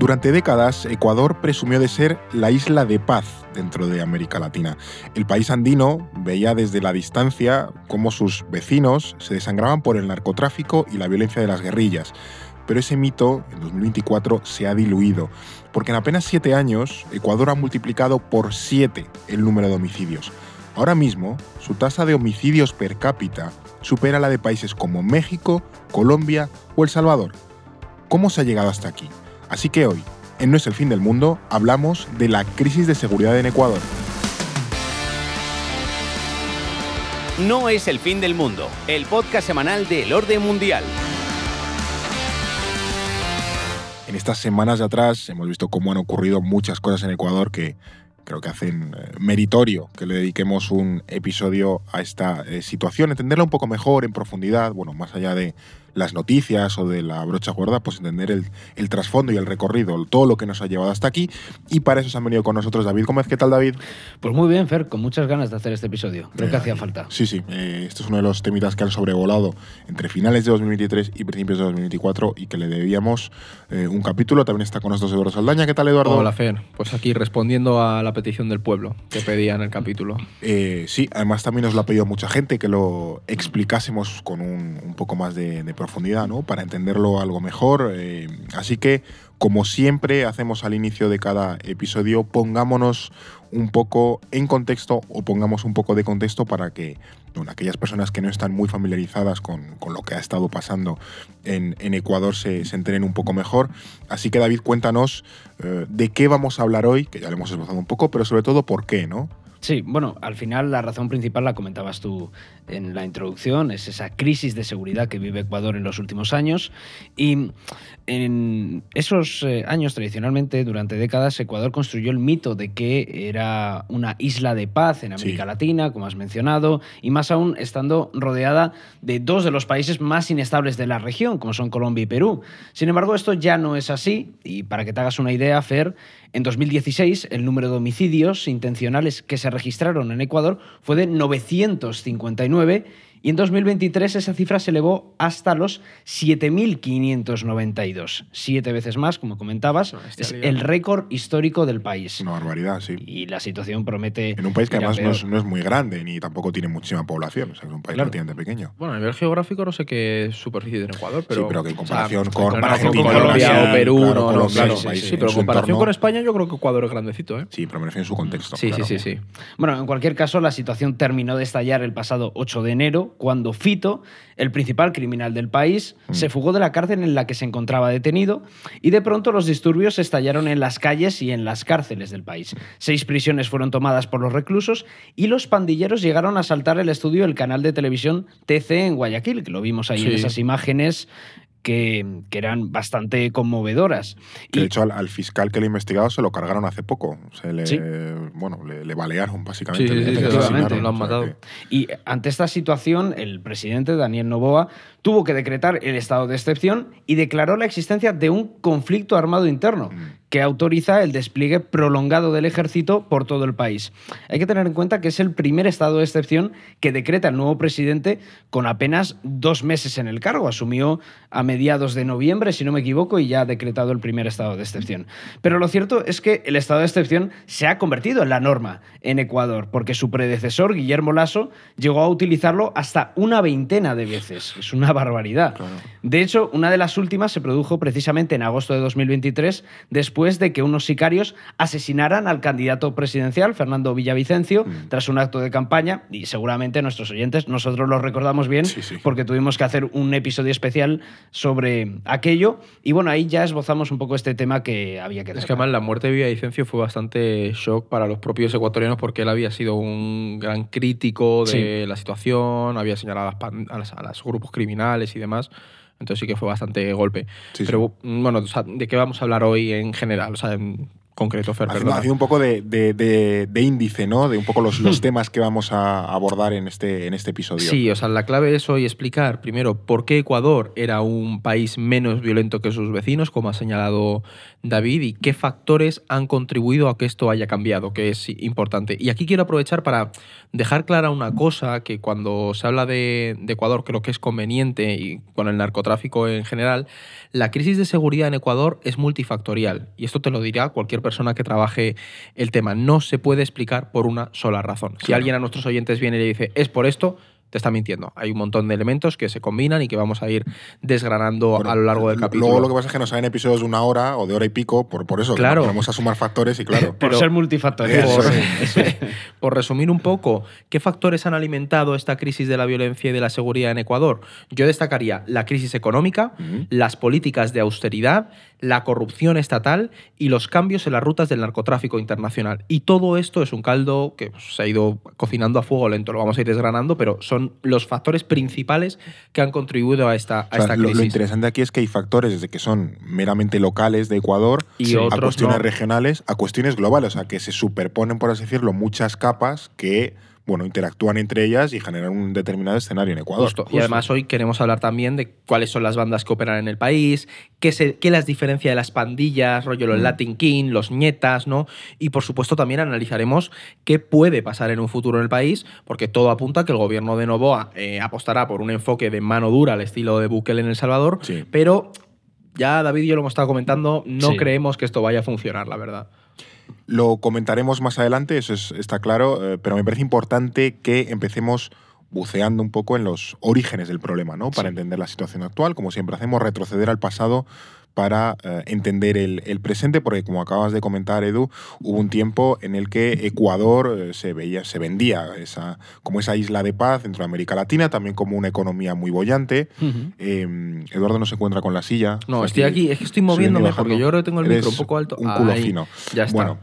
Durante décadas, Ecuador presumió de ser la isla de paz dentro de América Latina. El país andino veía desde la distancia cómo sus vecinos se desangraban por el narcotráfico y la violencia de las guerrillas. Pero ese mito, en 2024, se ha diluido, porque en apenas siete años, Ecuador ha multiplicado por siete el número de homicidios. Ahora mismo, su tasa de homicidios per cápita supera la de países como México, Colombia o El Salvador. ¿Cómo se ha llegado hasta aquí? Así que hoy, en No es el fin del mundo, hablamos de la crisis de seguridad en Ecuador. No es el fin del mundo, el podcast semanal del orden mundial. En estas semanas de atrás hemos visto cómo han ocurrido muchas cosas en Ecuador que creo que hacen eh, meritorio que le dediquemos un episodio a esta eh, situación, entenderla un poco mejor, en profundidad, bueno, más allá de las noticias o de la brocha gorda, pues entender el, el, trasfondo y el recorrido, todo lo que nos ha llevado hasta aquí. Y para eso se han venido con nosotros David Gómez. ¿Qué tal, David? Pues muy bien, Fer, con muchas ganas de hacer este episodio. Creo que hacía falta. Sí, sí. Eh, este es uno de los temitas que han sobrevolado entre finales de 2023 y principios de 2024 y que le debíamos eh, un capítulo. También está con nosotros Eduardo Saldaña. ¿Qué tal, Eduardo? Hola, Fer. Pues aquí respondiendo a la petición del pueblo que pedía en el capítulo. Eh, sí, además también nos lo ha pedido mucha gente que lo explicásemos con un, un poco más de, de profundidad, ¿no? Para entenderlo algo mejor. Eh, así que, como siempre hacemos al inicio de cada episodio, pongámonos un poco en contexto o pongamos un poco de contexto para que aquellas personas que no están muy familiarizadas con, lo que ha estado pasando en, en Ecuador se, se, enteren un poco mejor. Así que David, cuéntanos eh, de qué vamos a hablar hoy, que ya lo hemos esbozado un poco, pero sobre todo por qué, ¿no? Sí, bueno, al final la razón principal la comentabas tú en la introducción, es esa crisis de seguridad que vive Ecuador en los últimos años. Y en esos eh, años, tradicionalmente, durante décadas, Ecuador construyó el mito de que era una isla de paz en América sí. Latina, como has mencionado, y más aún estando rodeada de dos de los países más inestables de la región, como son Colombia y Perú. Sin embargo, esto ya no es así, y para que te hagas una idea, Fer, en 2016 el número de homicidios intencionales que se registraron en Ecuador fue de 959 y en 2023 esa cifra se elevó hasta los 7.592. Siete veces más, como comentabas. es el récord histórico del país. Una barbaridad, sí. Y la situación promete. En un país que además no es, no es, muy grande ni tampoco tiene muchísima población. O sea, es un país claro. relativamente pequeño. Bueno, a nivel geográfico no sé qué superficie tiene Ecuador, pero. Sí, pero que en comparación o sea, con, Colombia o Perú, claro, no, Colombia, claro. sí, Sí, sí, sí, pero en comparación entorno, con España yo creo que Ecuador es grandecito, ¿eh? Sí, pero me refiero en su contexto. Sí, claro. sí, sí, sí. Bueno, en cualquier caso, la situación terminó de estallar el pasado 8 de enero, cuando Fito el principal criminal del país, mm. se fugó de la cárcel en la que se encontraba detenido y de pronto los disturbios estallaron en las calles y en las cárceles del país. Seis prisiones fueron tomadas por los reclusos y los pandilleros llegaron a asaltar el estudio del canal de televisión TC en Guayaquil, que lo vimos ahí sí. en esas imágenes que, que, eran bastante conmovedoras. Que y, de hecho al, al, fiscal que le investigado se lo cargaron hace poco. Se le, ¿Sí? bueno, le, le, balearon básicamente. Sí, sí, le lo han matado. Que... Y ante esta situación, el presidente Daniel Novoa tuvo que decretar el estado de excepción y declaró la existencia de un conflicto armado interno. Mm que autoriza el despliegue prolongado del ejército por todo el país. Hay que tener en cuenta que es el primer estado de excepción que decreta el nuevo presidente con apenas dos meses en el cargo. Asumió a mediados de noviembre, si no me equivoco, y ya ha decretado el primer estado de excepción. Pero lo cierto es que el estado de excepción se ha convertido en la norma en Ecuador, porque su predecesor, Guillermo Lasso, llegó a utilizarlo hasta una veintena de veces. Es una barbaridad. Claro. De hecho, una de las últimas se produjo precisamente en agosto de 2023, después después de que unos sicarios asesinaran al candidato presidencial, Fernando Villavicencio, mm. tras un acto de campaña, y seguramente nuestros oyentes, nosotros lo recordamos bien, sí, sí. porque tuvimos que hacer un episodio especial sobre aquello, y bueno, ahí ya esbozamos un poco este tema que había que Es que además la muerte de Villavicencio fue bastante shock para los propios ecuatorianos porque él había sido un gran crítico de sí. la situación, había señalado a, las, a, las, a los grupos criminales y demás. Entonces sí que fue bastante golpe. Sí, Pero bueno, o sea, ¿de qué vamos a hablar hoy en general? O sea, concreto, Fer, Haciendo, un poco de, de- de- de índice, ¿no? De un poco los, los temas que vamos a abordar en este, en este episodio. Sí, o sea, la clave es hoy explicar primero por qué Ecuador era un país menos violento que sus vecinos, como ha señalado David, y qué factores han contribuido a que esto haya cambiado, que es importante. Y aquí quiero aprovechar para dejar clara una cosa, que cuando se habla de, de Ecuador creo que es conveniente, y con el narcotráfico en general, la crisis de seguridad en Ecuador es multifactorial. Y esto te lo dirá cualquier persona que trabaje el tema. No se puede explicar por una sola razón. Si alguien a nuestros oyentes viene y le dice, es por esto, te está mintiendo. Hay un montón de elementos que se combinan y que vamos a ir desgranando Bueno, a lo largo del lo- capítulo. Luego lo que pasa es que nos salen episodios de una hora o de hora y pico, por, por eso, Claro. ponemos a sumar factores y claro. Por ser multifactorial. Por, es. por resumir un poco, ¿qué factores han alimentado esta crisis de la violencia y de la seguridad en Ecuador? Yo destacaría la crisis económica, las políticas de austeridad, la corrupción estatal y los cambios en las rutas del narcotráfico internacional. Y todo esto es un caldo que pues, se ha ido cocinando a fuego lento, lo vamos a ir desgranando, pero son los factores principales que han contribuido a esta, a O sea, esta lo, crisis. lo interesante aquí es que hay factores desde que son meramente locales de Ecuador Y a cuestiones no. regionales a cuestiones globales, o sea, que se superponen, por así decirlo, muchas capas que bueno, interactúan entre ellas y generan un determinado escenario en Ecuador. Justo. Y además hoy queremos hablar también de cuáles son las bandas que operan en el país, qué, se, qué las diferencia de las pandillas, rollo los Mm. Latin King, los ñetas, ¿no? Y por supuesto también analizaremos qué puede pasar en un futuro en el país, porque todo apunta a que el gobierno de Novoa eh, apostará por un enfoque de mano dura al estilo de Bukele en El Salvador, Sí. pero ya David y yo lo hemos estado comentando, no Sí. creemos que esto vaya a funcionar, la verdad. Lo comentaremos más adelante, eso es- está claro, eh, pero me parece importante que empecemos buceando un poco en los orígenes del problema, ¿no? Para entender la situación actual, como siempre hacemos, retroceder al pasado para eh, entender el, el presente, porque como acabas de comentar, Edu, hubo un tiempo en el que Ecuador eh, se veía, se vendía esa, como esa isla de paz dentro de América Latina, también como una economía muy bollante. Eh, Eduardo no se encuentra con la silla. No, estoy aquí, es que estoy moviéndome porque yo creo que tengo el micro un poco alto. Un culo Ahí, fino. Ya está. Bueno,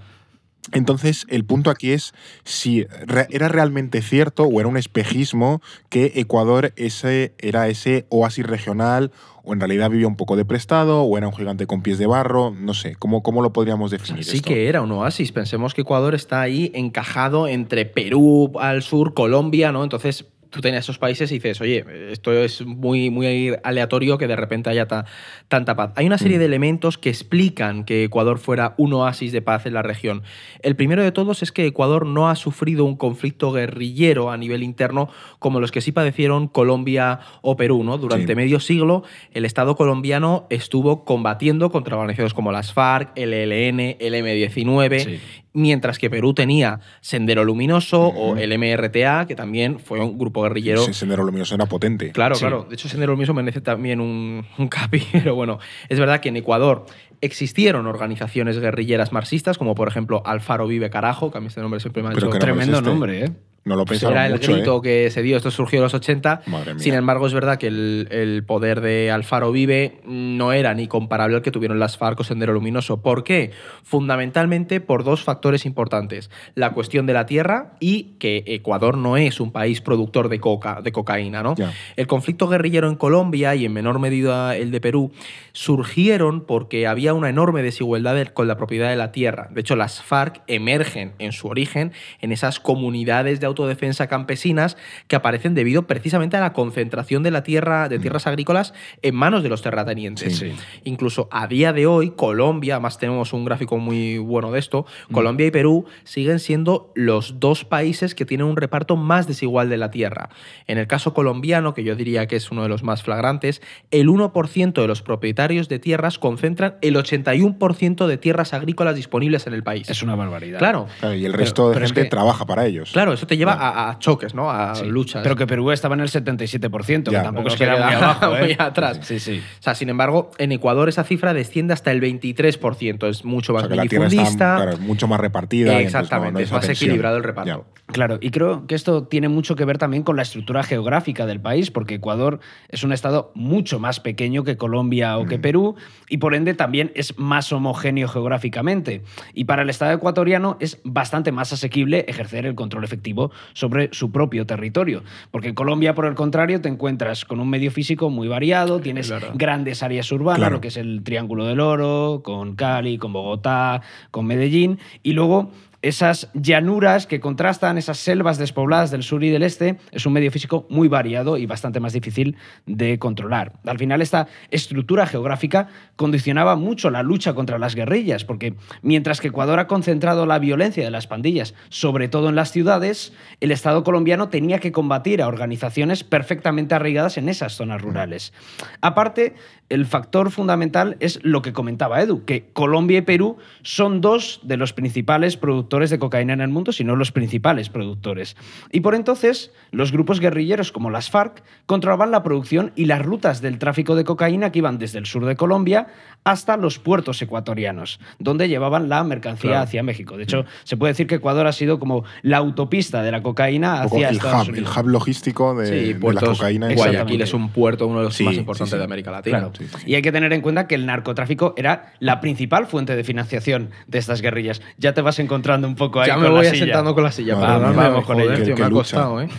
entonces el punto aquí es si re- era realmente cierto o era un espejismo que Ecuador ese, era ese oasis regional o en realidad vivía un poco de prestado o era un gigante con pies de barro, no sé, ¿cómo, cómo lo podríamos O sea, definir? sí esto? que era un oasis. Pensemos que Ecuador está ahí encajado entre Perú al sur, Colombia, ¿no? Entonces tú tenías esos países y dices, oye, esto es muy, muy aleatorio que de repente haya ta- tanta paz. Hay una serie Mm. de elementos que explican que Ecuador fuera un oasis de paz en la región. El primero de todos es que Ecuador no ha sufrido un conflicto guerrillero a nivel interno como los que sí padecieron Colombia o Perú, ¿no? Durante Sí. medio siglo el Estado colombiano estuvo combatiendo contra organizaciones como las FARC, el ELN, el M19, Sí. Mientras que Perú tenía Sendero Luminoso o el MRTA, que también fue un grupo guerrillero. Ese sendero luminoso era potente. Claro, Sí. claro. De hecho, Sendero Luminoso merece también un, un capi, pero bueno, es verdad que en Ecuador existieron organizaciones guerrilleras marxistas, como por ejemplo Alfaro Vive Carajo, que a mí este nombre siempre me ha hecho no Tremendo es este. nombre, ¿eh? No lo pues pensaron era el mucho, grito ¿eh? que se dio. Esto surgió en los 80. Madre mía. Sin embargo, es verdad que el, el poder de Alfaro Vive no era ni comparable al que tuvieron las FARC o Sendero Luminoso. ¿Por qué? Fundamentalmente por dos factores importantes. La cuestión de la tierra y que Ecuador no es un país productor de, coca, de cocaína. ¿no? Ya. El conflicto guerrillero en Colombia y en menor medida el de Perú surgieron porque había una enorme desigualdad de- con la propiedad de la tierra. De hecho, las FARC emergen en su origen en esas comunidades de autodefensa campesinas que aparecen debido precisamente a la concentración de la tierra, de tierras agrícolas en manos de los terratenientes. Sí. Incluso a día de hoy, Colombia, además tenemos un gráfico muy bueno de esto, Colombia y Perú siguen siendo los dos países que tienen un reparto más desigual de la tierra. En el caso colombiano, que yo diría que es uno de los más flagrantes, el 1% de los propietarios de tierras concentran el 81% de tierras agrícolas disponibles en el país. Es una barbaridad. Claro. Claro, y el Pero- resto de pero es gente que- trabaja para ellos. Claro, eso te lleva Claro. a, a choques, ¿no? A Sí. luchas. Pero que Perú estaba en el 77%, Ya. que tampoco es se que era queda muy abajo, ¿eh? muy atrás. Sí, sí. O sea, sin embargo, en Ecuador esa cifra desciende hasta el 23%. Es mucho O más sea, está claro, es mucho más repartida. no- Exactamente, no es más tensión. equilibrado el reparto. Claro, y creo que esto tiene mucho que ver también con la estructura geográfica del país, porque Ecuador es un estado mucho más pequeño que Colombia o que Mm. Perú, y por ende también es más homogéneo geográficamente. Y para el estado ecuatoriano es bastante más asequible ejercer el control efectivo sobre su propio territorio. Porque en Colombia, por el contrario, te encuentras con un medio físico muy variado, tienes grandes áreas urbanas, Claro. lo que es el Triángulo del Oro, con Cali, con Bogotá, con Medellín, y luego esas llanuras que contrastan, esas selvas despobladas del sur y del este, es un medio físico muy variado y bastante más difícil de controlar. Al final, esta estructura geográfica condicionaba mucho la lucha contra las guerrillas, porque mientras que Ecuador ha concentrado la violencia de las pandillas, sobre todo en las ciudades, el Estado colombiano tenía que combatir a organizaciones perfectamente arraigadas en esas zonas rurales. Aparte, el factor fundamental es lo que comentaba Edu, que Colombia y Perú son dos de los principales productores de cocaína en el mundo, si no los principales productores. Y por entonces, los grupos guerrilleros como las FARC controlaban la producción y las rutas del tráfico de cocaína que iban desde el sur de Colombia hasta los puertos ecuatorianos, donde llevaban la mercancía Claro. hacia México. De hecho, se puede decir que Ecuador ha sido como la autopista de la cocaína hacia el Estados hub, el Unidos. hub logístico de, Sí, de la cocaína. Guayaquil es un puerto, uno de los Sí, más importantes sí. de América Latina. Claro. Y hay que tener en cuenta que el narcotráfico era la principal fuente de financiación de estas guerrillas. Ya te vas un poco ahí Ya con me la voy silla. asentando con la silla. Madre mía, vamos con joder, ello. tío, me ha costado, ¿eh?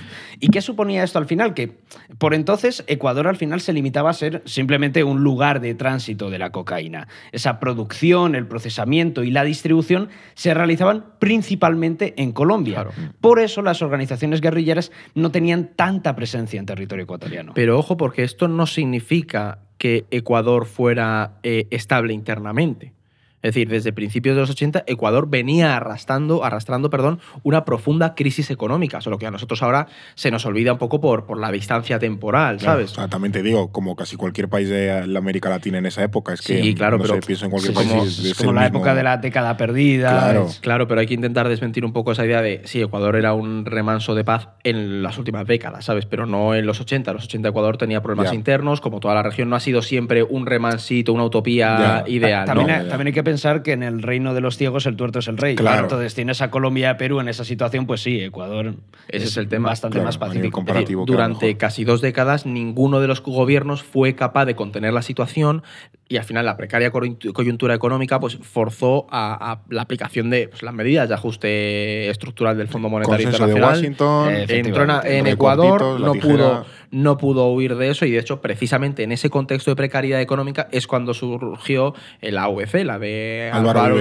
¿Y qué suponía esto al final? Que por entonces Ecuador al final se limitaba a ser simplemente un lugar de tránsito de la cocaína. Esa producción, el procesamiento y la distribución se realizaban principalmente en Colombia. Claro. Por eso las organizaciones guerrilleras no tenían tanta presencia en territorio ecuatoriano. Pero ojo, porque esto no significa que Ecuador fuera eh, estable internamente. Es decir, desde principios de los 80, Ecuador venía arrastrando, arrastrando perdón, una profunda crisis económica, solo que a nosotros ahora se nos olvida un poco por, por la distancia temporal, Claro, ¿sabes? o sea, también te digo, como casi cualquier país de la América Latina en esa época, es que Sí, claro, no pero sé, pienso en cualquier Sí, país como, es es como la mismo- época de la década perdida. Claro. es- Claro, pero hay que intentar desmentir un poco esa idea de, sí, Ecuador era un remanso de paz en las últimas décadas, ¿sabes? Pero no en los 80. En los 80 Ecuador tenía problemas Ya. internos, como toda la región no ha sido siempre un remansito, una utopía Ya. ideal, también, ¿no? hay, también hay que pensar que en el reino de los ciegos el tuerto es el rey. Claro. Entonces tienes a Colombia y a Perú en esa situación, pues sí, Ecuador Ese es el tema. bastante Claro, más pacífico. comparativo. Es decir, claro, durante casi dos décadas ninguno de los gobiernos fue capaz de contener la situación y al final la precaria coyuntu- coyuntura económica pues forzó a, a la aplicación de pues, las medidas de ajuste estructural del Fondo Monetario Consenso de Internacional. Washington. Eh, Entró en, Ecuador, no pudo, no pudo huir de eso y de hecho precisamente en ese contexto de precariedad económica es cuando surgió la AVC, la de Álvaro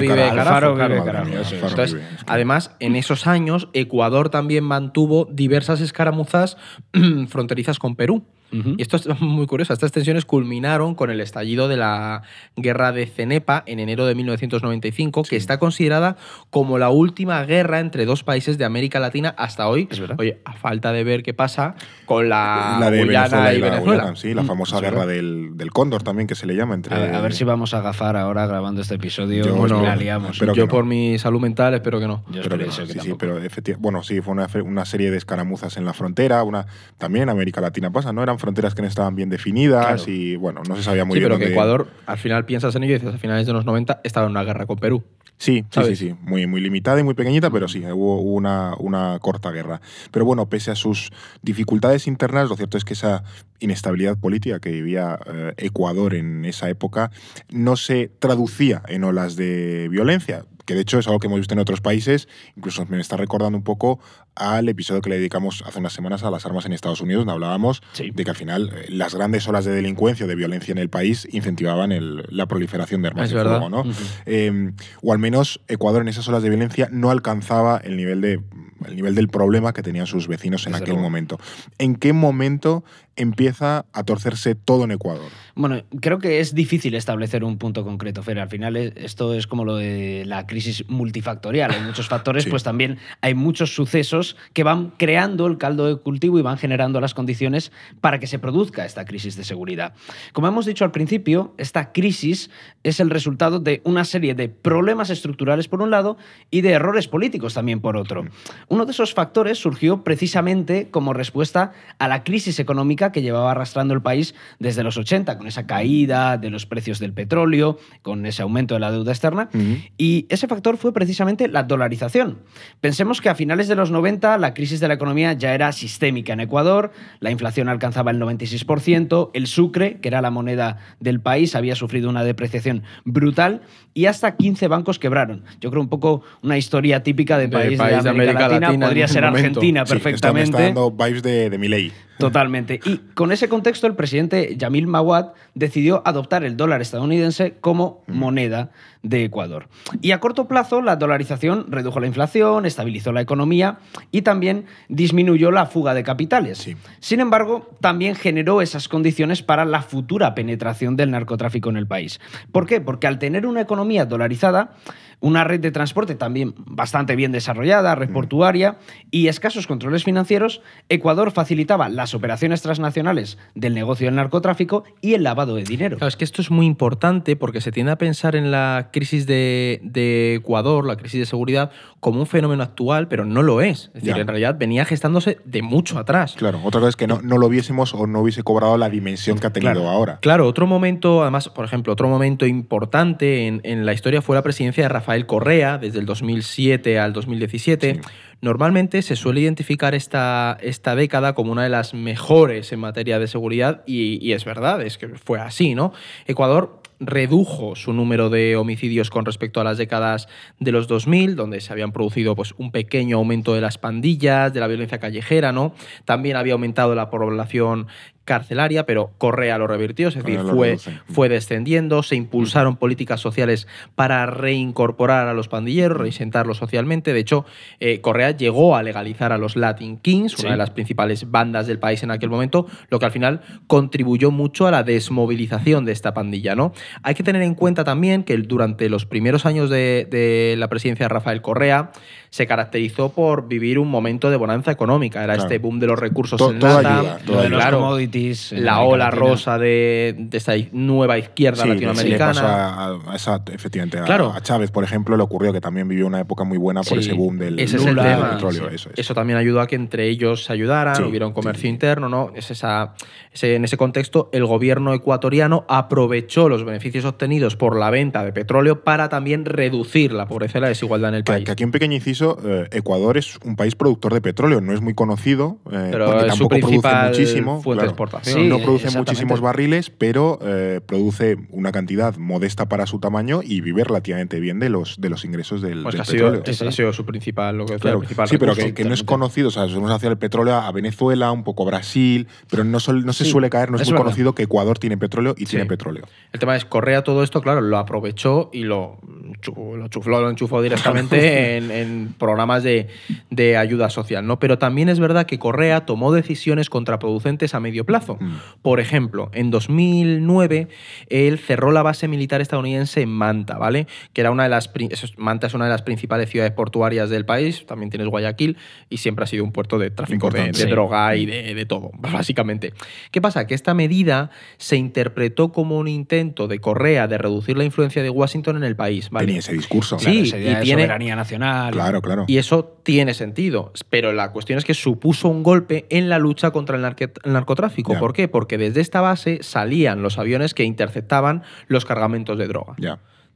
Entonces, además, en esos años, Ecuador también mantuvo diversas escaramuzas fronterizas con Perú. Ujú. Y esto es muy curioso. Estas tensiones culminaron con el estallido de la guerra de Cenepa en enero de 1995, que está considerada como la última guerra entre dos países de América Latina hasta hoy. Es verdad. Oye, a falta de ver qué pasa con la, la de Venezuela y y la Venezuela. Guyana, sí, la Mm, famosa guerra del, del cóndor también, que se le llama entre... A ver, a ver si vamos a gafar ahora grabando este episodio Yo- bueno, la liamos. Yo no. por mi salud mental espero que no. Yo Pero espero que no, que sí, sí, pero efectivamente, bueno, sí, fue una, una serie de escaramuzas en la frontera, una también en América Latina pasa, ¿no? Eran fronteras que no estaban bien definidas Claro. y, bueno, no se sabía muy sí, bien pero que Ecuador, al final piensas en ello y dices, a finales de los 90 estaba en una guerra con Perú. Sí, sí, sí, muy, muy limitada y muy pequeñita, pero sí, hubo una, una corta guerra. Pero bueno, pese a sus dificultades internas, lo cierto es que esa inestabilidad política que vivía eh, Ecuador en esa época no se traducía en olas de violencia, que de hecho es algo que hemos visto en otros países, incluso me está recordando un poco al episodio que le dedicamos hace unas semanas a las armas en Estados Unidos, donde hablábamos Sí. de que al final eh, las grandes olas de delincuencia o de violencia en el país incentivaban el- la proliferación de armas Es de verdad. fuego, ¿no? Eh, o al menos Ecuador en esas olas de violencia no alcanzaba el nivel, de, el nivel del problema que tenían sus vecinos en Desde aquel luego. momento. ¿En qué momento empieza a torcerse todo en Ecuador? Bueno, creo que es difícil establecer un punto concreto, Fer. Al final es- esto es como lo de la crisis multifactorial. Hay muchos factores, Sí. pues también hay muchos sucesos que van creando el caldo de cultivo y van generando las condiciones para que se produzca esta crisis de seguridad. Como hemos dicho al principio, esta crisis es el resultado de una serie de problemas estructurales por un lado y de errores políticos también por otro. Uno de esos factores surgió precisamente como respuesta a la crisis económica que llevaba arrastrando el país desde los 80, con esa caída de los precios del petróleo, con ese aumento de la deuda externa. Y ese factor fue precisamente la dolarización. Pensemos que a finales de los 90 la crisis de la economía ya era sistémica en Ecuador, la inflación alcanzaba el 96%, el sucre, que era la moneda del país, había sufrido una depreciación brutal y hasta 15 bancos quebraron. Yo creo un poco una historia típica de De país, país de América, Latina, en podría ser momento. Argentina Sí, esto me perfectamente. está dando vibes de, de Milei. Totalmente. Y con ese contexto, el presidente Yamil Mawad decidió adoptar el dólar estadounidense como moneda de Ecuador. Y a corto plazo, la dolarización redujo la inflación, estabilizó la economía y también disminuyó la fuga de capitales. Sí. Sin embargo, también generó esas condiciones para la futura penetración del narcotráfico en el país. ¿Por qué? Porque al tener una economía dolarizada, una red de transporte también bastante bien desarrollada, red portuaria y escasos controles financieros, Ecuador facilitaba las operaciones transnacionales del negocio del narcotráfico y el lavado de dinero. Claro, es que esto es muy importante porque se tiende a pensar en la crisis de, de Ecuador, la crisis de seguridad, como un fenómeno actual, pero no lo es. Es decir, Ya. en realidad venía gestándose de mucho atrás. Claro, otra cosa es que no, no lo viésemos o no hubiese cobrado la dimensión que ha tenido Claro. ahora. Claro, otro momento, además, por ejemplo, otro momento importante en, en la historia fue la presidencia de Rafael Correa, desde el 2007 al 2017. Sí. Normalmente se suele identificar esta, esta década como una de las mejores en materia de seguridad y, es verdad, es que fue así, ¿no? Ecuador redujo su número de homicidios con respecto a las décadas de los 2000, donde se habían producido pues, un pequeño aumento de las pandillas, de la violencia callejera, ¿no? También había aumentado la población carcelaria, pero Correa lo revirtió, es decir, fue. Mm. fue descendiendo, se impulsaron políticas sociales para reincorporar a los pandilleros, reinsentarlos socialmente. De hecho, eh, Correa llegó a legalizar a los Latin Kings, Sí. una de las principales bandas del país en aquel momento, lo que al final contribuyó mucho a la desmovilización de esta pandilla. ¿no? Hay que tener en cuenta también que durante los primeros años de, de la presidencia de Rafael Correa se caracterizó por vivir un momento de bonanza económica. Era Claro. este boom de los recursos To- en nata, ayuda, todo de los claro, commodities. en la ola Latina. rosa de, de esta nueva izquierda Sí, sí, le latinoamericana. pasó a, a- esa, efectivamente, a, Claro. a Chávez, por ejemplo, le ocurrió que también vivió una época muy buena por Sí, ese boom del, Ese es del el tema. petróleo. Sí. Eso es. también ayudó a que entre ellos se ayudaran, Sí, hubiera un comercio sí. interno, ¿no? Es esa, ese- en ese contexto, el gobierno ecuatoriano aprovechó los beneficios obtenidos por la venta de petróleo para también reducir la pobreza y la desigualdad en el Que, país. que aquí un pequeño inciso, eh, Ecuador es un país productor de petróleo, no es muy conocido, eh, Pero porque tampoco produce muchísimo. fuente de exportación. Sí, no produce muchísimos barriles, pero eh, produce una cantidad modesta para su tamaño y vive relativamente bien de los, de los ingresos del, Pues que del ha sido, petróleo. ese ha sido su principal, lo que decía, Claro, el principal sí, pero que, que no es conocido, o sea, somos hacia el petróleo a Venezuela, un poco a Brasil, pero no, sol- no se Sí, suele caer, no es, es muy verdad. conocido que Ecuador tiene petróleo y Sí. tiene petróleo. El tema es, Correa todo esto, claro, lo aprovechó y lo, lo chufló, lo enchufó directamente en, en programas de, de ayuda social, ¿no? Pero también es verdad que Correa tomó decisiones contraproducentes a medio plazo. Mm. Por ejemplo, en 2009 él cerró la base militar estadounidense en Manta, ¿vale? Que era una de las Manta es una de las principales ciudades portuarias del país, también tienes Guayaquil y siempre ha sido un puerto de tráfico de, Importante. de Sí. droga y de, de todo, básicamente. ¿Qué pasa? Que esta medida se interpretó como un intento de Correa de reducir la influencia de Washington en el país, ¿vale? Tenía ese discurso. Sí, Claro, esa idea y de tiene- soberanía nacional. Claro, claro. Y eso tiene sentido, pero la cuestión es que supuso un golpe en la lucha contra el, narcotráfico. ¿Por qué? Porque desde esta base salían los aviones que interceptaban los cargamentos de droga.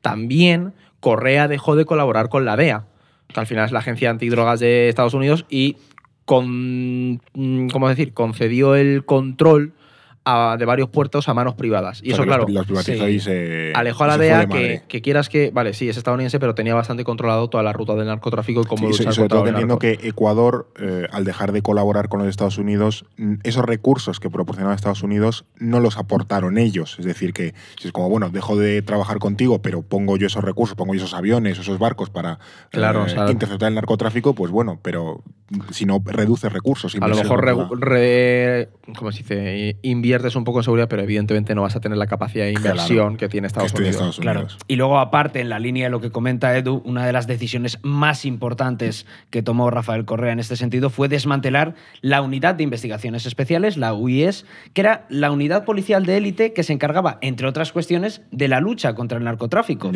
También Correa dejó de colaborar con la DEA, que al final es la agencia antidrogas de Estados Unidos, y con, mm, ¿cómo decir? concedió el control a- de varios puertos a manos privadas. Y O sea, eso, claro, los, privatizó sí. y se. alejó a la DEA de que, quieras que, vale, sí, es estadounidense, pero tenía bastante controlado toda la ruta del narcotráfico y cómo Sí, luchar y sobre todo que el entiendo narco. que Ecuador, eh, al dejar de colaborar con los Estados Unidos, esos recursos que proporcionaba Estados Unidos no los aportaron ellos. Es decir, que si es como, bueno, dejo de trabajar contigo, pero pongo yo esos recursos, pongo yo esos aviones, esos barcos para Claro, eh, o sea- interceptar el narcotráfico, pues bueno, pero si no reduce recursos. A lo mejor regu- re- ¿cómo se dice? invierte inviertes un poco en seguridad, pero evidentemente no vas a tener la capacidad de inversión Claro. que tiene Estados Unidos. Estados Claro. Unidos. Y luego, aparte, en la línea de lo que comenta Edu, una de las decisiones más importantes que tomó Rafael Correa en este sentido fue desmantelar la Unidad de Investigaciones Especiales, la UIS, que era la unidad policial de élite que se encargaba, entre otras cuestiones, de la lucha contra el narcotráfico.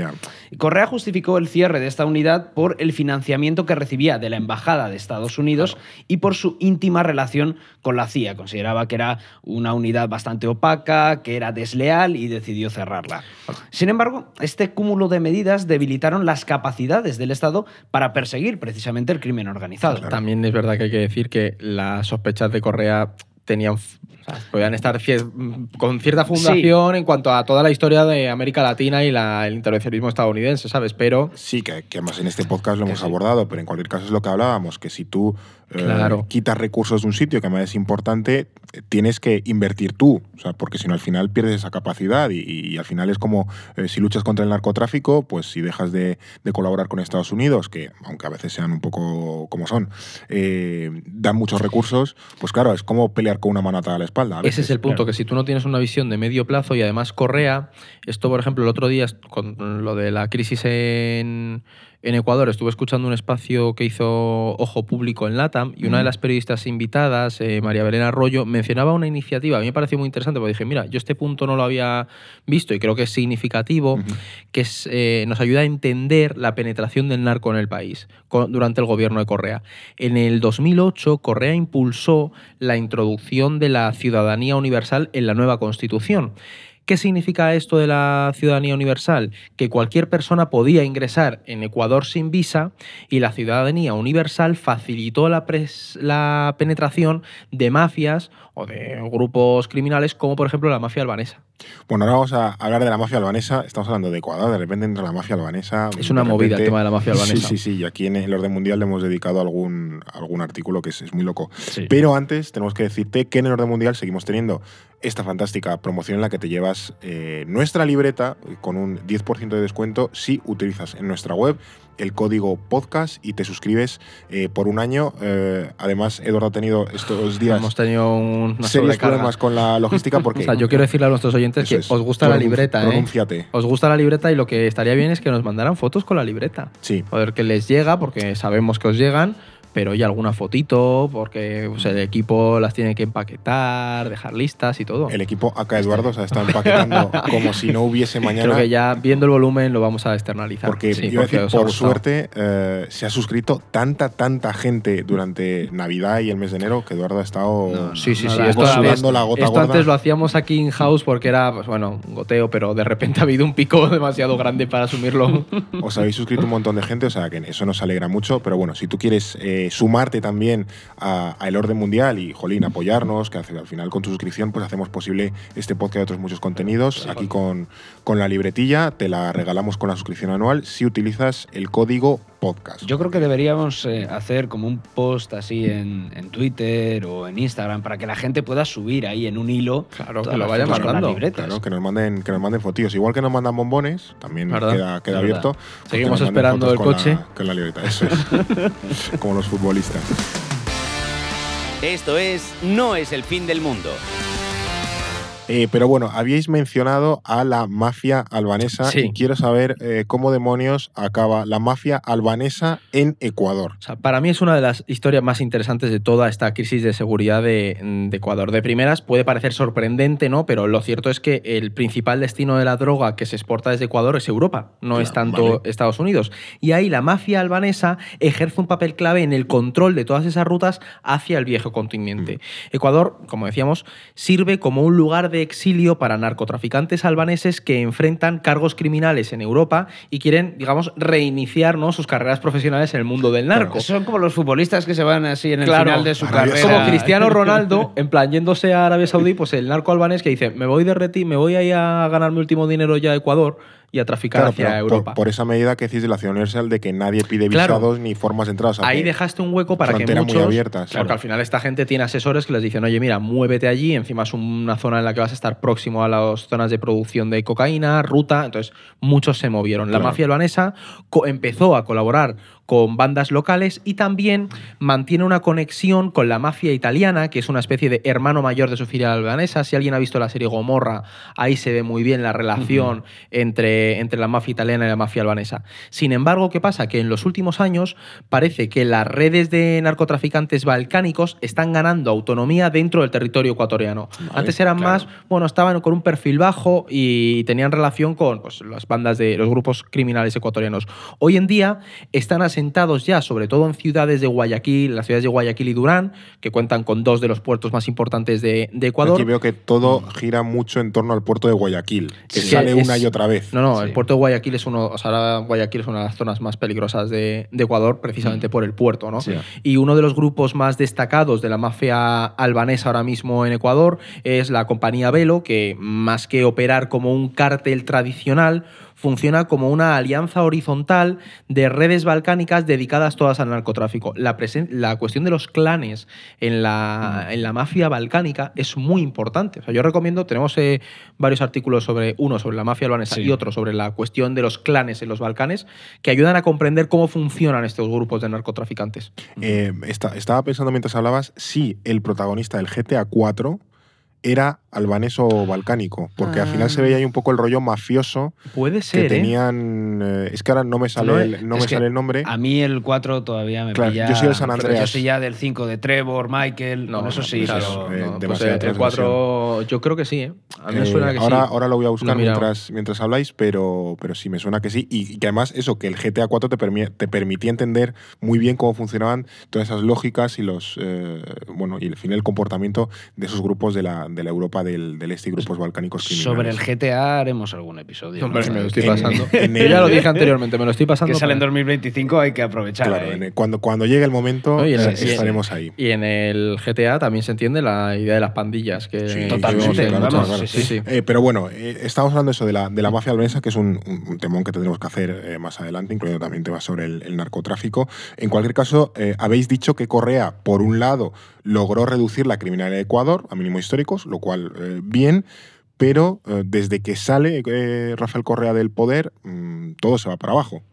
Correa justificó el cierre de esta unidad por el financiamiento que recibía de la Embajada de Estados Unidos y por su íntima relación con la CIA. Consideraba que era una unidad bastante opaca, que era desleal y decidió cerrarla. Sin embargo, este cúmulo de medidas debilitaron las capacidades del Estado para perseguir precisamente el crimen organizado. También es verdad que hay que decir que las sospechas de Correa tenían, o sea, podían estar con cierta fundación en cuanto a toda la historia de América Latina y la- el intervencionismo estadounidense, ¿sabes? Pero Sí, que, que además en este podcast lo hemos sí. abordado, pero en cualquier caso es lo que hablábamos, que si tú eh, Claro. quitas recursos de un sitio que además es importante, eh, tienes que invertir tú, o sea, porque si no al final pierdes esa capacidad y, y al final es como eh, si luchas contra el narcotráfico, pues si dejas de, de colaborar con Estados Unidos, que aunque a veces sean un poco como son, eh, dan muchos recursos, pues claro, es como pelear con una manata a la espalda. a Ese es el punto, claro. que si tú no tienes una visión de medio plazo y además Correa, esto por ejemplo el otro día con lo de la crisis en, en Ecuador, estuve escuchando un espacio que hizo Ojo Público en LATAM y una de las periodistas invitadas, eh, María Belén Arroyo, mencionaba una iniciativa, a mí me pareció muy interesante porque dije, mira, yo este punto no lo había visto y creo que es significativo, que es, eh, nos ayuda a entender la penetración del narco en el país durante el gobierno de Correa. En el 2008, Correa impulsó la introducción de la ciudadanía universal en la nueva Constitución. ¿Qué significa esto de la ciudadanía universal? Que cualquier persona podía ingresar en Ecuador sin visa y la ciudadanía universal facilitó la, pres- la penetración de mafias o de grupos criminales como por ejemplo la mafia albanesa. Bueno, ahora vamos a hablar de la mafia albanesa. Estamos hablando de Ecuador, de repente entra la mafia albanesa. Es una movida el tema de la mafia albanesa. Sí, sí, sí. Y aquí en el orden mundial le hemos dedicado algún, algún artículo que es, es muy loco. Sí. Pero antes tenemos que decirte que en el orden mundial seguimos teniendo esta fantástica promoción en la que te llevas eh, nuestra libreta con un 10% de descuento si utilizas en nuestra web el código podcast y te suscribes eh, por un año. Eh, además, Eduardo ha tenido estos días Hemos tenido un- serios problemas con la logística porque... O sea, yo quiero decirle a nuestros oyentes que es. os gusta la libreta. Pronúnciate. Os gusta la libreta y lo que estaría bien es que nos mandaran fotos con la libreta. Sí. Poder que les llega, porque sabemos que os llegan, pero ya alguna fotito, porque pues, el equipo las tiene que empaquetar, dejar listas y todo. El equipo acá Eduardo se ha estado empaquetando como si no hubiese mañana. Creo que ya viendo el volumen lo vamos a externalizar. Porque, Sí, a porque decir, por suerte, eh, se ha suscrito tanta, tanta gente durante Navidad y el mes de enero que Eduardo ha estado No, no, Sí, sí, sí. Esto, sudando la gota esto gorda. antes lo hacíamos aquí in house porque era, pues bueno, un goteo, pero de repente ha habido un pico demasiado grande para asumirlo. Os habéis suscrito un montón de gente, o sea que eso nos alegra mucho. Pero bueno, si tú quieres eh, sumarte también a, a el orden mundial y, jolín, apoyarnos, que hace- al final con tu suscripción pues hacemos posible este podcast y otros muchos contenidos. Aquí con, con la libretilla te la regalamos con la suscripción anual si utilizas el código podcast. Yo creo que deberíamos eh, hacer como un post así en, en Twitter o en Instagram para que la gente pueda subir ahí en un hilo. Claro, que lo vayan mandando. libretas. Claro, que nos manden, que nos manden fotillos. Igual que nos mandan bombones, también ¿Verdad? queda, abierto. pues Seguimos esperando el con coche. La, con la libreta, eso es. Como los futbolistas. Esto es No es el fin del mundo. Eh, pero bueno, habíais mencionado a la mafia albanesa Sí. y quiero saber eh, cómo demonios acaba la mafia albanesa en Ecuador. O sea, para mí es una de las historias más interesantes de toda esta crisis de seguridad de, de Ecuador. De primeras puede parecer sorprendente, ¿no? Pero lo cierto es que el principal destino de la droga que se exporta desde Ecuador es Europa, no Claro, es tanto vale. Estados Unidos. Y ahí la mafia albanesa ejerce un papel clave en el control de todas esas rutas hacia el viejo continente. Ecuador, como decíamos, sirve como un lugar de exilio para narcotraficantes albaneses que enfrentan cargos criminales en Europa y quieren, digamos, reiniciar ¿no? sus carreras profesionales en el mundo del narco. Son como los futbolistas que se van así en el Claro. final de su Arabia carrera. Como Cristiano Ronaldo, en plan, yéndose a Arabia Saudí, pues el narco albanés que dice, me voy de reti, me voy ahí a ganar mi último dinero ya a Ecuador y a traficar Claro, hacia Europa. por, por esa medida que decís de la ciudad universal de que nadie pide Claro. visados ni formas de entrada. o sea, Ahí dejaste un hueco para que frontera muy muchos... abierta, Porque claro. al final esta gente tiene asesores que les dicen, oye, mira, muévete allí, encima es una zona en la que vas a estar próximo a las zonas de producción de cocaína, ruta, entonces muchos se movieron. La Claro. mafia albanesa empezó a colaborar con bandas locales y también mantiene una conexión con la mafia italiana, que es una especie de hermano mayor de su filial albanesa. Si alguien ha visto la serie Gomorra, ahí se ve muy bien la relación entre, entre la mafia italiana y la mafia albanesa. Sin embargo, ¿qué pasa? Que en los últimos años parece que las redes de narcotraficantes balcánicos están ganando autonomía dentro del territorio ecuatoriano. Antes eran más, bueno, estaban con un perfil bajo y tenían relación con pues, las bandas de los grupos criminales ecuatorianos. Hoy en día están asentados ya, sobre todo en ciudades de Guayaquil, las ciudades de Guayaquil y Durán, que cuentan con dos de los puertos más importantes de, de Ecuador. Aquí veo que todo gira mucho en torno al puerto de Guayaquil, que Sí, sale es- una y otra vez. No, no, el puerto de Guayaquil es uno, o sea, Guayaquil es una de las zonas más peligrosas de, de Ecuador, precisamente por el puerto, ¿no? Sí. Y uno de los grupos más destacados de la mafia albanesa ahora mismo en Ecuador es la compañía Velo, que más que operar como un cártel tradicional, funciona como una alianza horizontal de redes balcánicas dedicadas todas al narcotráfico. La, la cuestión de los clanes en la, en la mafia balcánica es muy importante. O sea, yo recomiendo, tenemos eh, varios artículos sobre uno sobre la mafia albanesa Sí. y otro sobre la cuestión de los clanes en los Balcanes que ayudan a comprender cómo funcionan estos grupos de narcotraficantes. Eh, esta- estaba pensando mientras hablabas si el protagonista del GTA 4 era albanés o balcánico, porque al final se veía ahí un poco el rollo mafioso Puede que ser, ¿eh? tenían. eh, es que ahora no me sale, No, el, no me que sale el nombre. A mí el 4 todavía me Claro, pilla. yo soy del San Yo Andreas. soy ya del 5 de Trevor, Michael. No, eso sí, claro, pero- eh, no, pues el transgresión. 4 yo creo que sí, ¿eh? A mí me suena que ahora, sí. ahora lo voy a buscar mientras, mientras habláis, pero, pero sí, me suena que sí. Y, y que además eso, que el GTA 4 te, permi- te permitía entender muy bien cómo funcionaban todas esas lógicas y los eh, bueno y al final el comportamiento de esos grupos de la, de la Europa del, del Este y grupos balcánicos criminales. Sobre el GTA haremos algún episodio. Hombre, ¿no? me lo estoy En- pasando. en Yo ya lo dije anteriormente, me lo estoy pasando. que sale en para- 2025, hay que aprovechar. Claro, ¿eh? en el- cuando, cuando llegue el momento en eh, estaremos ahí. Y en el GTA también se entiende la idea de las pandillas. Que Sí, totalmente. Eh, pero bueno, eh, estamos hablando eso de la, de la mafia albanesa, que es un, un- un temón que tendremos que hacer eh, más adelante, incluyendo también temas sobre el, el narcotráfico. En cualquier caso, eh, habéis dicho que Correa, por un lado, logró reducir la criminalidad de Ecuador a mínimos lo cual eh, bien, pero eh, desde que sale eh, Rafael Correa del poder, mm, todo se va para abajo.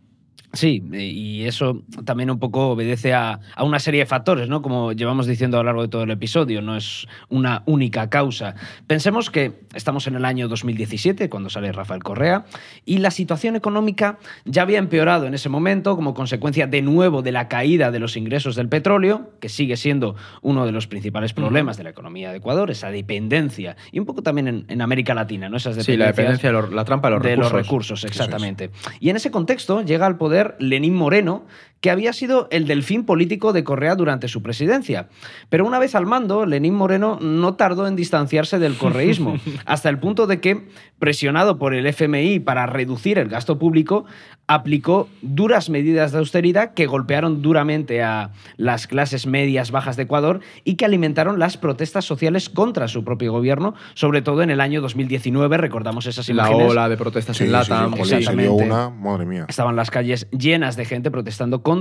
Sí, eh, y eso también un poco obedece a, a una serie de factores, ¿no? Como llevamos diciendo a lo largo de todo el episodio, no es una única causa. Pensemos que estamos en el año 2017, cuando sale Rafael Correa, y la situación económica ya había empeorado en ese momento como consecuencia de nuevo de la caída de los ingresos del petróleo, que sigue siendo uno de los principales problemas de la economía de Ecuador, esa dependencia, y un poco también en, en América Latina, ¿no? Esas Sí, la dependencias dependencia, de los- la trampa de los de recursos. los recursos, exactamente. Y en ese contexto llega al poder Lenín Moreno, que había sido el delfín político de Correa durante su presidencia. Pero una vez al mando, Lenín Moreno no tardó en distanciarse del correísmo, hasta el punto de que, presionado por el FMI para reducir el gasto público, aplicó duras medidas de austeridad que golpearon duramente a las clases medias bajas de Ecuador y que alimentaron las protestas sociales contra su propio gobierno, sobre todo en el año 2019, recordamos esas La imágenes. ola de protestas Sí, en sí, sí, Latam. sí. exactamente. una, madre mía. Estaban las calles llenas de gente protestando contra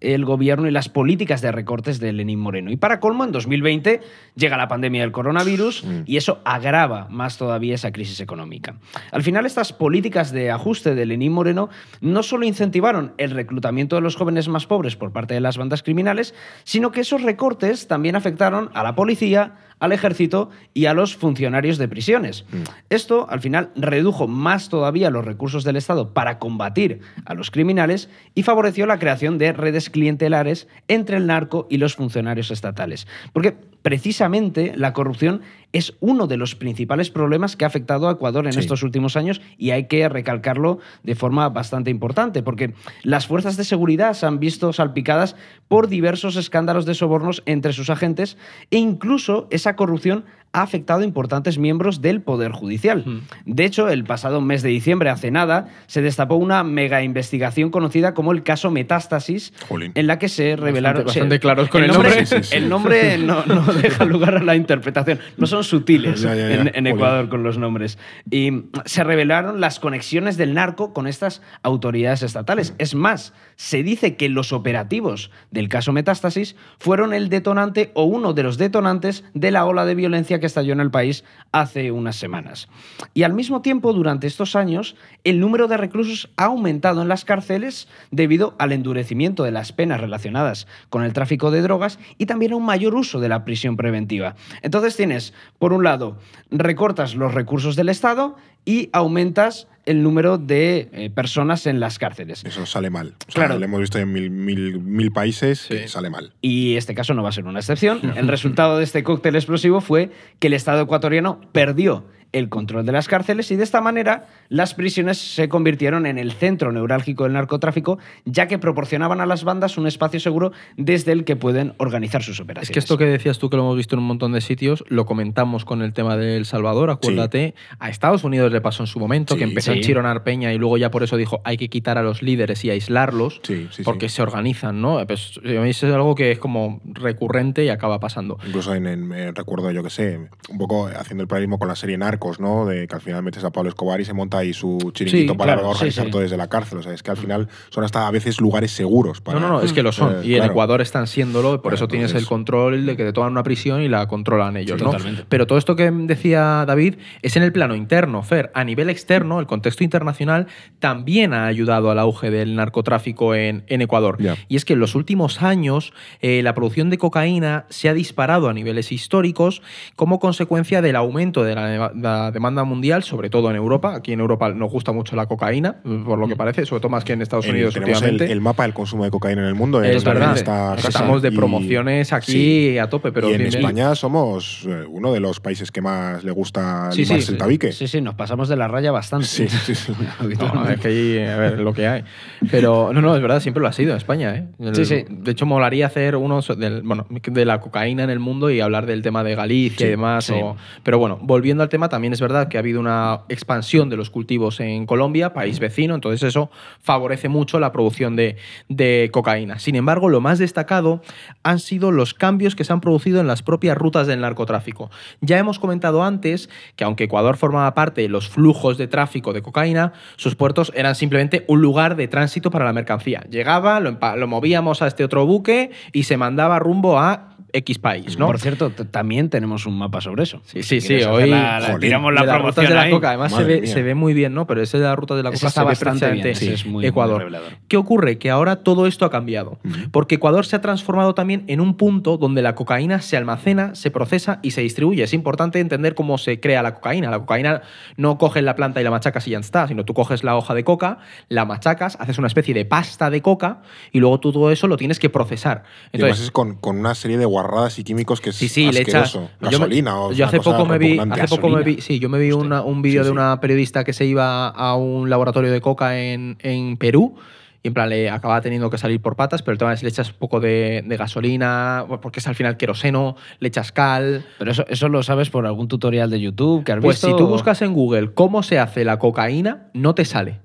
el gobierno y las políticas de recortes de Lenín Moreno. Y para colmo, en 2020 llega la pandemia del coronavirus Mm. y eso agrava más todavía esa crisis económica. Al final, estas políticas de ajuste de Lenín Moreno no solo incentivaron el reclutamiento de los jóvenes más pobres por parte de las bandas criminales, sino que esos recortes también afectaron a la policía, al ejército y a los funcionarios de prisiones. Mm. Esto, al final, redujo más todavía los recursos del Estado para combatir a los criminales y favoreció la creación de redes clientelares entre el narco y los funcionarios estatales. Porque precisamente la corrupción es uno de los principales problemas que ha afectado a Ecuador en Sí. estos últimos años y hay que recalcarlo de forma bastante importante, porque las fuerzas de seguridad se han visto salpicadas por diversos escándalos de sobornos entre sus agentes e incluso esa corrupción ha afectado a importantes miembros del Poder Judicial. Mm. De hecho, el pasado mes de diciembre, hace nada, se destapó una mega investigación conocida como el caso Metástasis, Jolín. en la que se revelaron... bastante se- claros con el nombre. Sí, sí, sí. El nombre no, no- deja lugar a la interpretación. No son sutiles Ya, ya, ya. en, en. Ecuador con los nombres. Y se revelaron las conexiones del narco con estas autoridades estatales. Es más, se dice que los operativos del caso Metástasis fueron el detonante o uno de los detonantes de la ola de violencia que estalló en el país hace unas semanas. Y al mismo tiempo, durante estos años, el número de reclusos ha aumentado en las cárceles debido al endurecimiento de las penas relacionadas con el tráfico de drogas y también a un mayor uso de la prisión preventiva. Entonces tienes, por un lado, recortas los recursos del Estado y aumentas el número de eh, personas en las cárceles. Eso sale mal. O sea, Claro. Lo hemos visto en mil, mil, mil países Sí. que sale mal. Y este caso no va a ser una excepción. El resultado de este cóctel explosivo fue que el Estado ecuatoriano perdió el control de las cárceles y de esta manera las prisiones se convirtieron en el centro neurálgico del narcotráfico, ya que proporcionaban a las bandas un espacio seguro desde el que pueden organizar sus operaciones. Es que esto que decías tú, que lo hemos visto en un montón de sitios, lo comentamos con el tema de El Salvador, acuérdate. A Estados Unidos le pasó en su momento, Sí, que empezó sí. a enchironar Peña y luego ya por eso dijo hay que quitar a los líderes y aislarlos, porque se organizan, ¿no? Pues eso es algo que es como recurrente y acaba pasando. Incluso en, en- eh, recuerdo, yo que sé, un poco haciendo el paralelismo con la serie Narcos, ¿no? De que al final metes a Pablo Escobar y se monta ahí su chiringuito Sí, para claro, organizar sí, sí. todo desde la cárcel. O sea, es que al final son hasta a veces lugares seguros para. No, no, no, es que lo son. Eh, y en. Ecuador están siéndolo, por Claro, eso tienes entonces- el control de que te toman una prisión y la controlan ellos, Sí, ¿no? totalmente. Pero todo esto que decía David es en el plano interno, Fer. A nivel externo, el contexto internacional también ha ayudado al auge del narcotráfico en, en Ecuador. Y es que en los últimos años eh, la producción de cocaína se ha disparado a niveles históricos como consecuencia del aumento de la, la demanda mundial, sobre todo en Europa. Aquí en Europa nos gusta mucho la cocaína, por lo que parece, sobre todo más que en Estados El- Unidos tenemos el, el mapa del consumo de cocaína en el mundo. Es eh, verdad. está Estamos de y- promociones aquí sí. a tope, pero y en bien. España somos eh, uno de los países que más le gusta Sí, sí, el tabique. Sí, sí, nos pasamos de la raya bastante. Sí, sí, sí. No, es que ahí, a ver, lo que hay. Pero no, no, es verdad, siempre lo ha sido en España. ¿eh? El- Sí, sí. De hecho, molaría hacer uno so- del, bueno, de la cocaína en el mundo y hablar del tema de Galicia y demás. sí. o- pero bueno, volviendo al tema, también es verdad que ha habido una expansión de los cultivos en Colombia, país vecino, entonces eso favorece mucho la producción de, de cocaína. Sin embargo, lo más destacado han sido los cambios que se han producido en las propias rutas del narcotráfico. Ya hemos comentado antes que aunque Ecuador formaba parte de los flujos de tráfico de cocaína, sus puertos eran simplemente un lugar de tránsito para la mercancía. Llegaba, lo, lo movíamos a este otro buque y se mandaba rumbo a X país, ¿no? Por cierto, también tenemos un mapa sobre eso. Sí, sí, sí, hoy la- la- Jolín, tiramos la de las rutas promoción de la ahí. coca, además se ve, mía. se ve muy bien, ¿no? Pero ese de la ruta de la Ese coca está bastante bien, ese es muy- Ecuador. revelador. ¿Qué ocurre? Que ahora todo esto ha cambiado. Porque Ecuador se ha transformado también en un punto donde la cocaína se almacena, se procesa y se distribuye. Es importante entender cómo se crea la cocaína. La cocaína no coges la planta y la machacas y ya está, sino tú coges la hoja de coca, la machacas, haces una especie de pasta de coca y luego tú todo eso lo tienes que procesar. Y además Entonces, es con, con una serie de guarradas y químicos que es Sí, sí, le asqueroso. yo me- Gasolina o yo hace poco me vi, hace poco me vi, sí, yo me vi una- un vídeo Sí, de sí. una periodista que se iba a un laboratorio de coca en, en Perú. Y en plan, le acababa teniendo que salir por patas, pero el tema es le echas un poco de, de gasolina, porque es al final queroseno, le echas cal. Pero eso, eso lo sabes por algún tutorial de YouTube que has Pues visto. si tú buscas en Google cómo se hace la cocaína, no te sale.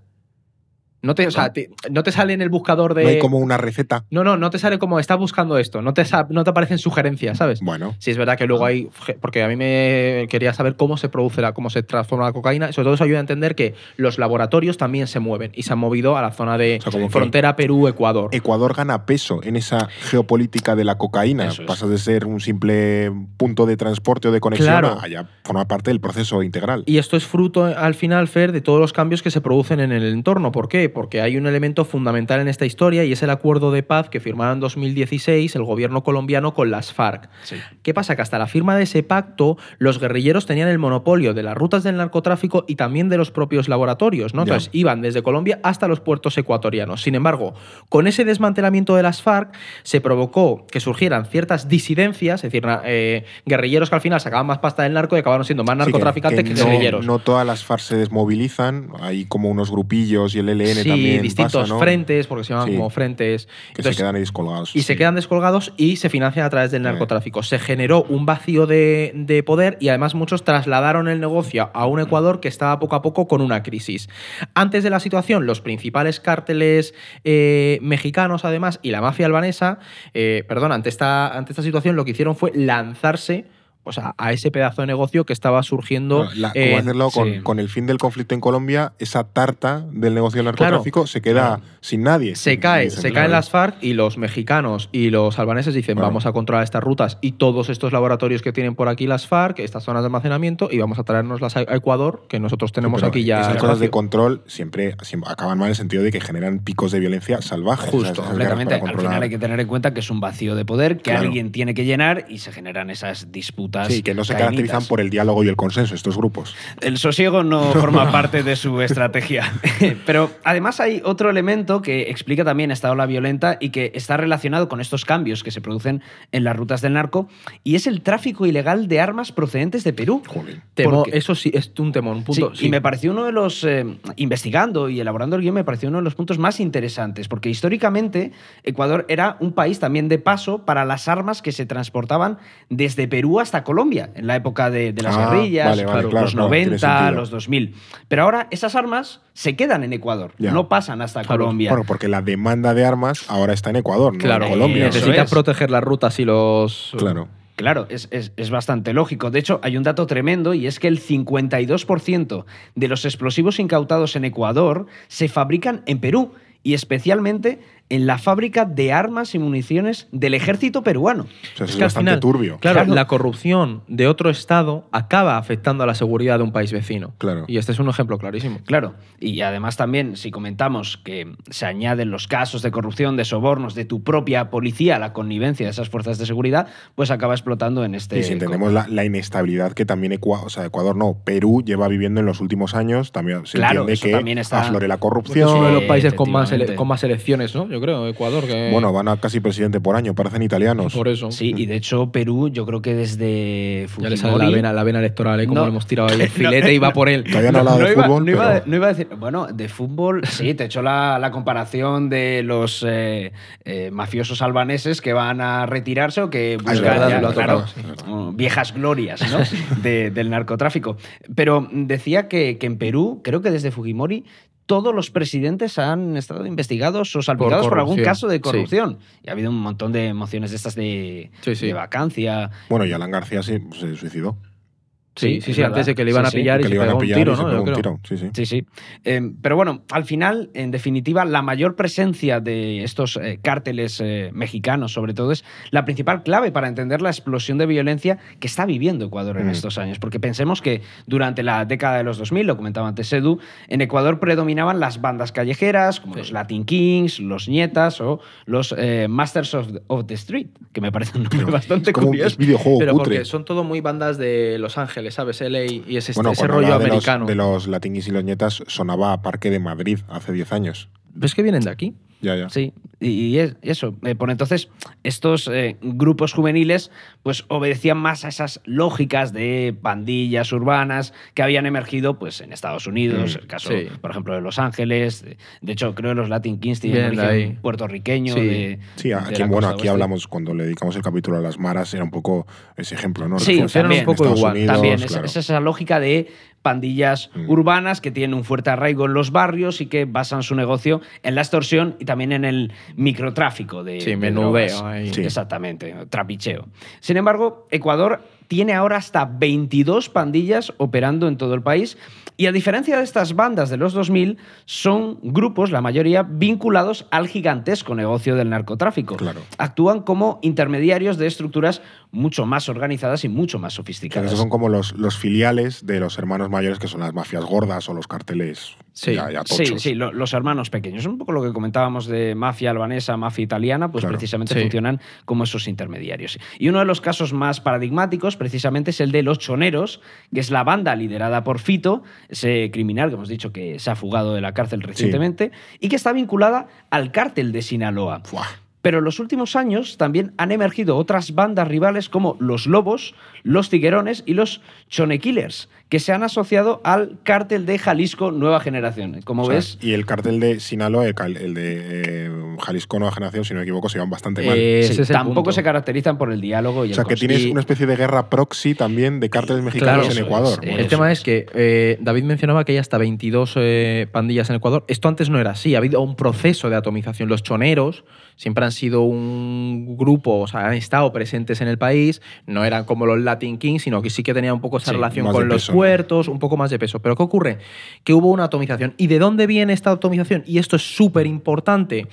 No te, o sea, te- no te sale en el buscador de. No hay como una receta. No, no, no te sale como estás buscando esto, no te, no te aparecen sugerencias, ¿sabes? Bueno, Sí, es verdad que luego hay. Porque a mí me quería saber cómo se produce, la, cómo se transforma la cocaína. Sobre todo eso ayuda a entender que los laboratorios también se mueven y se han movido a la zona de O sea, frontera Perú-Ecuador. Ecuador gana peso en esa geopolítica de la cocaína. Es. Pasas de ser un simple punto de transporte o de conexión Claro. a ya forma parte del proceso integral. Y esto es fruto, al final, Fer, de todos los cambios que se producen en el entorno. ¿Por qué? Porque hay un elemento fundamental en esta historia y es el acuerdo de paz que firmaron en 2016 el gobierno colombiano con las FARC. Sí. ¿Qué pasa? Que hasta la firma de ese pacto, los guerrilleros tenían el monopolio de las rutas del narcotráfico y también de los propios laboratorios, ¿no? Entonces iban desde Colombia hasta los puertos ecuatorianos. Sin embargo, con ese desmantelamiento de las FARC se provocó que surgieran ciertas disidencias, es decir, eh, guerrilleros que al final sacaban más pasta del narco y acabaron siendo más Sí, que- narcotraficantes que, no, guerrilleros. no todas las FARC se desmovilizan, hay como unos grupillos y el ELN Sí, también distintos pasa, ¿no? frentes, porque se llaman Sí. como frentes. Que Entonces, se quedan ahí descolgados. y se quedan descolgados y se financian a través del narcotráfico. Se generó un vacío de, de poder y además muchos trasladaron el negocio a un Ecuador que estaba poco a poco con una crisis. Antes de la situación, los principales cárteles eh, mexicanos además y la mafia albanesa, eh, perdón, ante esta, ante esta situación lo que hicieron fue lanzarse pues, a, a ese pedazo de negocio que estaba surgiendo. La- hacerlo con, sí. con el fin del conflicto en Colombia, esa tarta del negocio del Claro, narcotráfico se queda claro. sin nadie. Se cae, se caen las FARC y los mexicanos y los albaneses dicen Claro. vamos a controlar estas rutas y todos estos laboratorios que tienen por aquí las FARC, estas zonas de almacenamiento y vamos a traernoslas a a Ecuador, que nosotros tenemos aquí ya. Esas cosas de control siempre, siempre acaban mal en el sentido de que generan picos de violencia salvajes. Justo, esas Completamente. Al final hay que tener en cuenta que es un vacío de poder que Claro. alguien tiene que llenar y se generan esas disputas. Sí, que no se cainitas. caracterizan por el diálogo y el consenso, estos grupos. El sosiego no forma parte de su estrategia. Pero además hay otro elemento que explica también esta ola violenta y que está relacionado con estos cambios que se producen en las rutas del narco, y es el tráfico ilegal de armas procedentes de Perú. Joder. Temo- porque- eso sí, es un temón. Un punto, Sí, sí. Y me pareció uno de los, eh, investigando y elaborando el guion, me pareció uno de los puntos más interesantes, porque históricamente Ecuador era un país también de paso para las armas que se transportaban desde Perú hasta Colombia, en la época de, de las Ah, guerrillas, vale, vale, los claro, claro, tiene 90, sentido. los 2000. Pero ahora esas armas se quedan en Ecuador, Ya. no pasan hasta Claro. Colombia. Bueno, porque la demanda de armas ahora está en Ecuador, no Claro, en Colombia. es. proteger las rutas y los. Claro. Claro, es, es- es bastante lógico. De hecho, hay un dato tremendo y es que el 52% de los explosivos incautados en Ecuador se fabrican en Perú y especialmente en la fábrica de armas y municiones del ejército peruano. O sea, Es es, que al bastante final, turbio. Claro, Claro. la corrupción de otro estado acaba afectando a la seguridad de un país vecino. Claro. Y este es un ejemplo clarísimo. Claro, y además también si comentamos que se añaden los casos de corrupción, de sobornos de tu propia policía a la connivencia de esas fuerzas de seguridad, pues acaba explotando en este... Y si entendemos la, la inestabilidad que también Ecuador, o sea, Ecuador no, Perú lleva viviendo en los últimos años, también se Claro, entiende que también está- aflore la corrupción. es uno de los países con más, con más elecciones, ¿no? Yo creo, Ecuador. Que... Bueno, van a casi presidente por año, parecen italianos. por eso. Sí, y de hecho Perú, yo creo que desde Ya le sale la Fujimori- vena, la vena electoral, ¿eh? Como No. le hemos tirado ahí el filete y va por él. Todavía no hablado de iba, fútbol, no iba- pero- no iba a decir. Bueno, de fútbol, sí, te he hecho la, la comparación de los eh, eh, mafiosos albaneses que van a retirarse o que buscan verdad, ya, lo ha claro, tocado, mm, viejas glorias ¿no? de- del narcotráfico. Pero decía que, que en Perú, creo que desde Fujimori, todos los presidentes han estado investigados o salpicados por, algún caso de sí. corrupción. Y ha habido un montón de mociones de estas de, Sí, sí. de vacancia. Bueno, y Alan García sí, se suicidó. Sí, sí, sí, antes de que le iban Sí, a sí. pillar y que se le iban pegó a un pillar tiro, y se ¿no? pegó Yo un creo. tiro. Sí, sí. Sí, sí. Eh, pero bueno, al final, en definitiva, la mayor presencia de estos eh, cárteles eh, mexicanos, sobre todo, es la principal clave para entender la explosión de violencia que está viviendo Ecuador en Mm. estos años. Porque pensemos que durante la década de los 2000, lo comentaba antes Edu, en Ecuador predominaban las bandas callejeras, como Sí. los Latin Kings, los Nietas o los eh, Masters of, of the Street, que me parece un nombre Pero bastante es como un curioso. es videojuego Pero cutre. porque son todo muy bandas de Los Ángeles, ¿sabes? LA y ese, Bueno, ese rollo de los- americano. De los, latinguis y los nietas sonaba a Parque de Madrid hace 10 años. ¿Ves que vienen de aquí? Ya, ya. Sí, y y es eso. eh, por entonces, estos eh, grupos juveniles pues obedecían más a esas lógicas de pandillas urbanas que habían emergido pues en Estados Unidos, Mm, el caso, sí. por ejemplo, de Los Ángeles. De, de hecho, creo que los Latin Kings tienen origen puertorriqueño. Sí. de- Sí, aquí, bueno, aquí oeste. hablamos, cuando le dedicamos el capítulo a las maras, era un poco ese ejemplo, ¿no? Sí, en un poco Estados igual. Unidos, También, es, claro. es esa lógica de pandillas Mm. urbanas que tienen un fuerte arraigo en los barrios y que basan su negocio en la extorsión y también en el microtráfico de, Sí, de menudeo drogas. ahí. Sí. Exactamente, trapicheo. Sin embargo, Ecuador tiene ahora hasta 22 pandillas operando en todo el país y a diferencia de estas bandas de los 2000, son grupos, la mayoría, vinculados al gigantesco negocio del narcotráfico. Claro. Actúan como intermediarios de estructuras mucho más organizadas y mucho más O sea, sofisticadas. esos son como los, los filiales de los hermanos mayores que son las mafias gordas o los carteles Sí. ya, ya Sí, tochos. sí, lo- los hermanos pequeños. Un poco lo que comentábamos de mafia albanesa, mafia italiana, pues Claro. precisamente Sí. funcionan como esos intermediarios. Y uno de los casos más paradigmáticos, precisamente, es el de los choneros, que es la banda liderada por Fito, ese criminal que hemos dicho que se ha fugado de la cárcel recientemente, y que está vinculada al cártel de Sinaloa. Fuah. Pero en los últimos años también han emergido otras bandas rivales como los Lobos, los Tiguerones y los Chone Killers, que se han asociado al cártel de Jalisco Nueva Generación. Como O sea, ves, Y el cartel de Sinaloa, el, de eh, Jalisco Nueva Generación, si no me equivoco, se llevan bastante mal. Eh, sí, tampoco punto. se caracterizan por el diálogo y o sea, el que tienes Y- una especie de guerra proxy también de cárteles mexicanos en Ecuador. Bueno, El tema es. es que eh, David mencionaba que hay hasta 22 eh, pandillas en Ecuador. Esto antes no era así. Ha habido un proceso de atomización. Los choneros siempre han sido un grupo, o sea, han estado presentes en el país. No eran como los Latin Kings, sino que sí que tenían un poco esa Sí, relación con los ¿no? Puertos, un poco más de peso. Pero ¿qué ocurre? Que hubo una atomización. ¿Y de dónde viene esta atomización? Y esto es súper importante.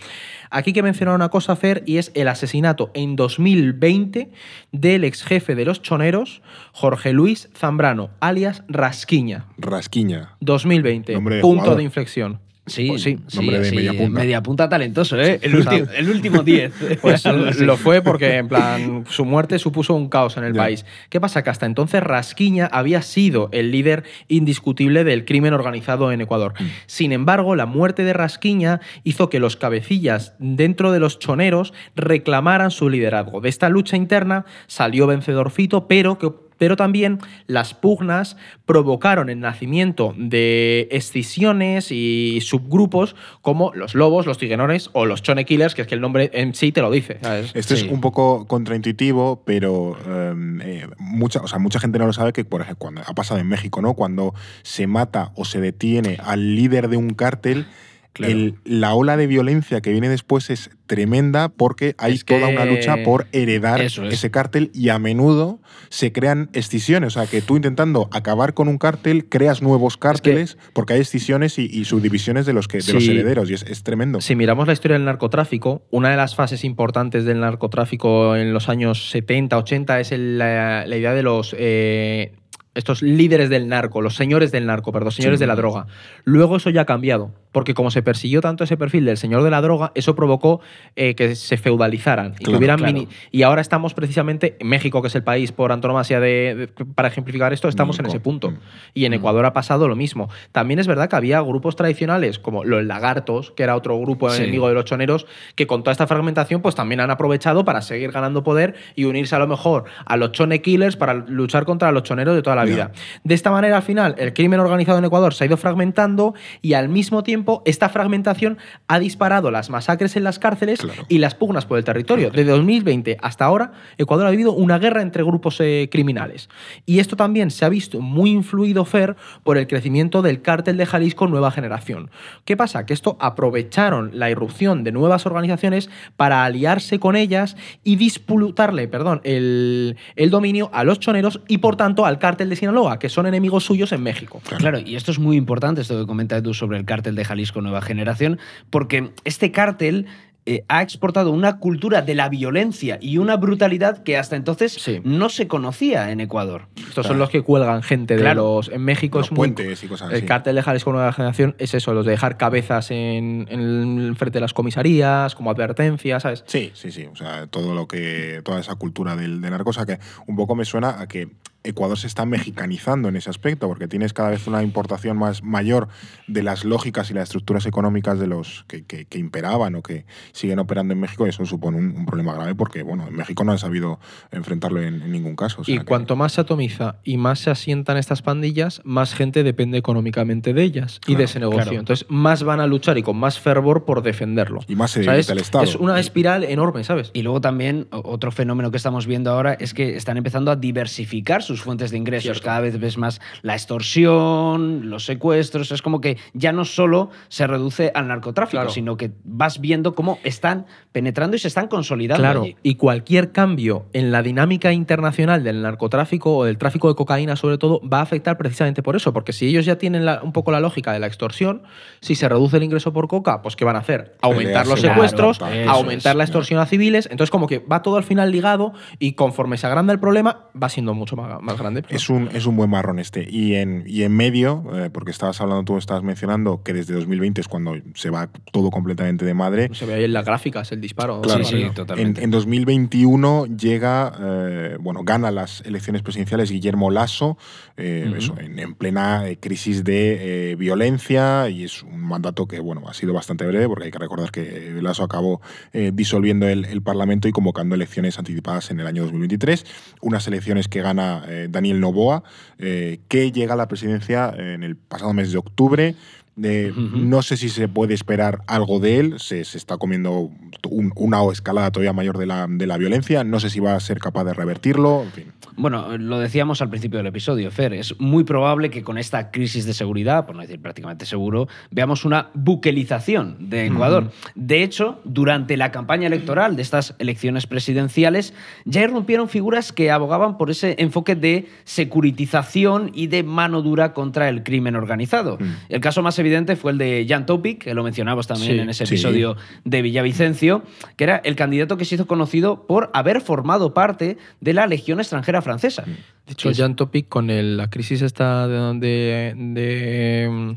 Aquí que mencionar una cosa, Fer, y es el asesinato en 2020 del ex jefe de los choneros, Jorge Luis Zambrano, alias Rasquiña. Rasquiña. 2020. Nombre de punto de inflexión. Sí, Pues sí, sí, media punta. media punta talentoso, ¿eh? El, último, el último 10. Pues lo fue porque, en plan, su muerte supuso un caos en el país. ¿Qué pasa? Que hasta entonces Rasquiña había sido el líder indiscutible del crimen organizado en Ecuador. Mm. Sin embargo, la muerte de Rasquiña hizo que los cabecillas dentro de los choneros reclamaran su liderazgo. De esta lucha interna salió vencedor Fito, pero que pero también las pugnas provocaron el nacimiento de escisiones y subgrupos como los lobos, los tiguenones o los chone killers, que es que el nombre en sí te lo dice. ¿sabes? Esto Sí. es un poco contraintuitivo, pero em, eh, mucha, o sea, mucha gente no lo sabe que, por ejemplo, cuando ha pasado en México, ¿no? Cuando se mata o se detiene al líder de un cártel, Claro. el- la ola de violencia que viene después es tremenda porque hay Es que- toda una lucha por heredar es. ese cártel y a menudo se crean escisiones. O sea, que tú intentando acabar con un cártel creas nuevos cárteles porque hay escisiones y, y subdivisiones de los, que, de los herederos y es, es tremendo. Si miramos la historia del narcotráfico, una de las fases importantes del narcotráfico en los años 70, 80 es el- la, la idea de los eh, estos líderes del narco, los señores del narco, perdón, señores Sí. de la droga. Luego eso ya ha cambiado, porque como se persiguió tanto ese perfil del señor de la droga, eso provocó eh, que se feudalizaran y que hubieran claro. mini- Y ahora estamos precisamente en México, que es el país por antonomasia de, de- para ejemplificar esto, estamos en Nico. ese punto. Mm. Y en Mm. Ecuador ha pasado lo mismo. También es verdad que había grupos tradicionales como los lagartos, que era otro grupo Sí. enemigo de los choneros, que con toda esta fragmentación pues también han aprovechado para seguir ganando poder y unirse a lo mejor a los chone killers para luchar contra los choneros de toda la Ya. vida. De esta manera, al final, el crimen organizado en Ecuador se ha ido fragmentando y al mismo tiempo esta fragmentación ha disparado las masacres en las cárceles Claro. y las pugnas por el territorio. Desde 2020 hasta ahora, Ecuador ha vivido una guerra entre grupos eh, criminales. Y esto también se ha visto muy influido, Fer, por el crecimiento del cártel de Jalisco Nueva Generación. ¿Qué pasa? Que esto aprovecharon la irrupción de nuevas organizaciones para aliarse con ellas y disputarle perdón, el, el dominio a los choneros y, por tanto, al cártel de Sinaloa, que son enemigos suyos en México. Claro, y esto es muy importante, esto que comentas tú sobre el cártel de Jalisco Nueva Generación, porque este cártel eh, ha exportado una cultura de la violencia y una brutalidad que hasta entonces Sí. no se conocía en Ecuador. Estos son los que cuelgan gente de Claro. los. En México Los es muy. puentes y cosas El cártel de Jalisco Nueva Generación es eso, los de dejar cabezas en, en frente de las comisarías, como advertencia, ¿sabes? Sí, sí, sí. O sea, todo lo que. toda esa cultura del, del narco. O sea que un poco me suena a que Ecuador se está mexicanizando en ese aspecto, porque tienes cada vez una importación más mayor de las lógicas y las estructuras económicas de los que, que- que imperaban o que siguen operando en México, y eso supone un, un problema grave porque, bueno, en México no han sabido enfrentarlo en, en ningún caso. o sea Y que- cuanto más se atomiza y más se asientan estas pandillas, más gente depende económicamente de ellas y Claro, de ese negocio. claro. Entonces, más van a luchar y con más fervor por defenderlo. Y más se O sea, debilita es, el Estado. es una espiral enorme, ¿sabes? Y luego también otro fenómeno que estamos viendo ahora es que están empezando a diversificar sus fuentes de ingresos. Cierto. Cada vez ves más la extorsión, los secuestros. Es como que ya no solo se reduce al narcotráfico, Claro. sino que vas viendo cómo están penetrando y se están consolidando. Claro, allí. y cualquier cambio en la dinámica internacional del narcotráfico o del tráfico de cocaína, sobre todo, va a afectar precisamente por eso. Porque si ellos ya tienen la- un poco la lógica de la extorsión, si se reduce el ingreso por coca, pues ¿qué van a hacer? Aumentar los secuestros, claro, eso aumentar la extorsión a civiles. Entonces, como que va todo al final ligado y conforme se agranda el problema, va siendo mucho más, más grande. Es un, es un buen marrón este. Y en, y en medio, eh, porque estabas hablando, tú estabas mencionando que desde 2020 es cuando se va todo completamente de madre. Se ve ahí en las gráficas el disparo. Claro, Sí, sí, En, totalmente. en 2021 llega, eh, bueno, gana las elecciones presidenciales Guillermo Lasso, eh, eso, en, en plena crisis de eh, violencia y es un mandato que, bueno, ha sido bastante breve porque hay que recordar que Lasso acabó eh, disolviendo el, el Parlamento y convocando elecciones anticipadas en el año 2023, unas elecciones que gana eh, Daniel Novoa, eh, que llega a la presidencia en el pasado mes de octubre. Eh, No sé si se puede esperar algo de él, se, se está comiendo un- una escalada todavía mayor de la, de la violencia, no sé si va a ser capaz de revertirlo, en fin. Bueno, lo decíamos al principio del episodio, Fer, es muy probable que con esta crisis de seguridad, por no decir prácticamente seguro, veamos una buquelización de Ecuador. De hecho, durante la campaña electoral de estas elecciones presidenciales, ya irrumpieron figuras que abogaban por ese enfoque de securitización y de mano dura contra el crimen organizado. El caso más evidente fue el de Jan Topic, que lo mencionamos también Sí, en ese sí. episodio de Villavicencio, que era el candidato que se hizo conocido por haber formado parte de la Legión extranjera francesa. De hecho, Jan Topic, con el- la crisis esta de, de- de, mm,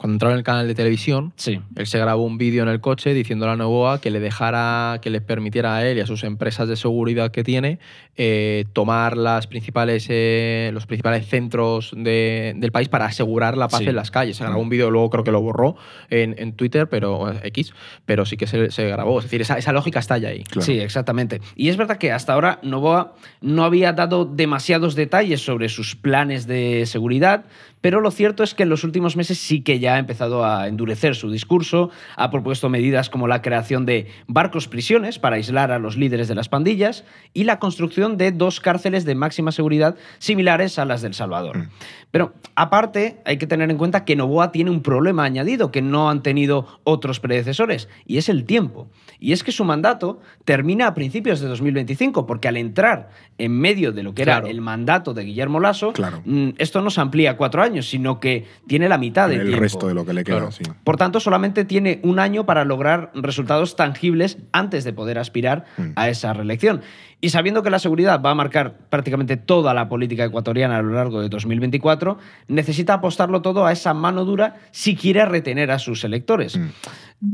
Cuando entraron en el canal de televisión, Sí. él se grabó un vídeo en el coche diciendo a Novoa que le dejara, que les permitiera a él y a sus empresas de seguridad que tiene eh, tomar las principales, eh, los principales centros de- del país para asegurar la paz Sí. en las calles. Se grabó un vídeo, luego creo que lo borró en, en Twitter, pero eh, X, pero sí que se, se grabó. Es decir, esa, esa lógica está ya ahí. Claro. Sí, exactamente. Y es verdad que hasta ahora Novoa no había dado demasiados detalles sobre sus planes de seguridad, pero lo cierto es que en los últimos meses sí que ya ha empezado a endurecer su discurso, ha propuesto medidas como la creación de barcos prisiones para aislar a los líderes de las pandillas y la construcción de dos cárceles de máxima seguridad similares a las del Salvador. Pero aparte, hay que tener en cuenta que Novoa tiene un problema añadido que no han tenido otros predecesores, y es el tiempo. Y es que su mandato termina a principios de 2025, porque al entrar en medio de lo que Claro. era el mandato de Guillermo Lasso, Claro. mm, esto no se amplía cuatro años, sino que tiene la mitad de el tiempo. resto de lo que le queda, Claro. sí. Por tanto, solamente tiene un año para lograr resultados tangibles antes de poder aspirar Mm. a esa reelección. Y sabiendo que la seguridad va a marcar prácticamente toda la política ecuatoriana a lo largo de 2024, necesita apostarlo todo a esa mano dura si quiere retener a sus electores. Mm.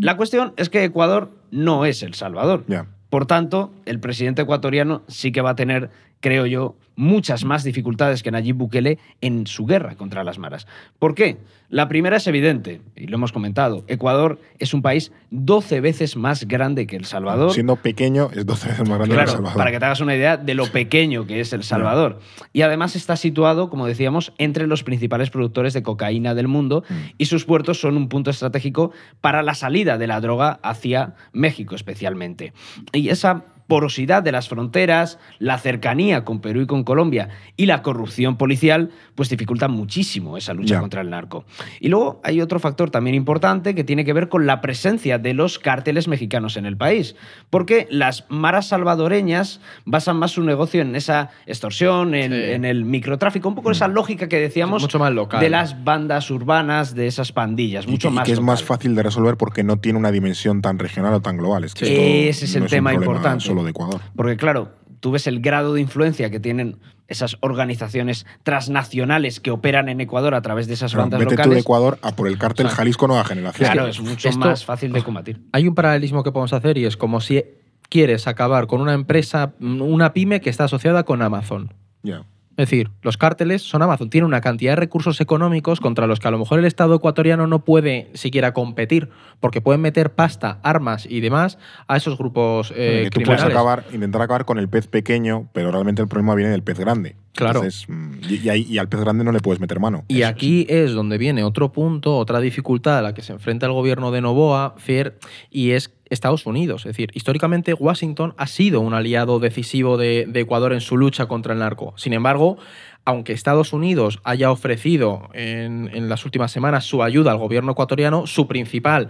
La cuestión es que Ecuador no es El Salvador. Por tanto, el presidente ecuatoriano sí que va a tener, creo yo, muchas más dificultades que Nayib Bukele en su guerra contra las maras. ¿Por qué? La primera es evidente, y lo hemos comentado. Ecuador es un país 12 veces más grande que El Salvador. Siendo pequeño, es 12 veces más grande que El Salvador. para que te hagas una idea de lo pequeño que es El Salvador. Y además está situado, como decíamos, entre los principales productores de cocaína del mundo Mm. y sus puertos son un punto estratégico para la salida de la droga hacia México especialmente. Y esa porosidad de las fronteras, la cercanía con Perú y con Colombia y la corrupción policial, pues dificultan muchísimo esa lucha contra el narco. Y luego hay otro factor también importante que tiene que ver con la presencia de los cárteles mexicanos en el país, porque las maras salvadoreñas basan más su negocio en esa extorsión, en, Sí. en el microtráfico, un poco esa lógica que decíamos Mucho más local. de las bandas urbanas, de esas pandillas, Y mucho que, y más que es más fácil de resolver porque no tiene una dimensión tan regional o tan global. Es que Sí. Ese es el no tema importante. Solo de Ecuador. Porque claro, tú ves el grado de influencia que tienen esas organizaciones transnacionales que operan en Ecuador a través de esas Claro, bandas vete tú de locales. Ecuador a por el cártel O sea, Jalisco Nueva Generación. Claro, es mucho esto- más fácil de combatir. Hay un paralelismo que podemos hacer y es como si quieres acabar con una empresa, una pyme que está asociada con Amazon. Ya. Es decir, los cárteles son Amazon, tienen una cantidad de recursos económicos contra los que a lo mejor el Estado ecuatoriano no puede siquiera competir, porque pueden meter pasta, armas y demás a esos grupos eh, que tú puedes criminales. acabar, intentar acabar con el pez pequeño, pero realmente el problema viene del pez grande. Claro. Entonces, mm, y, y ahí- y al pez grande no le puedes meter mano. Y Eso aquí es donde viene otro punto, otra dificultad a la que se enfrenta el gobierno de Novoa, Fier, y es Estados Unidos. Es decir, históricamente Washington ha sido un aliado decisivo de, Ecuador en su lucha contra el narco. Sin embargo, aunque Estados Unidos haya ofrecido en las últimas semanas su ayuda al gobierno ecuatoriano, su principal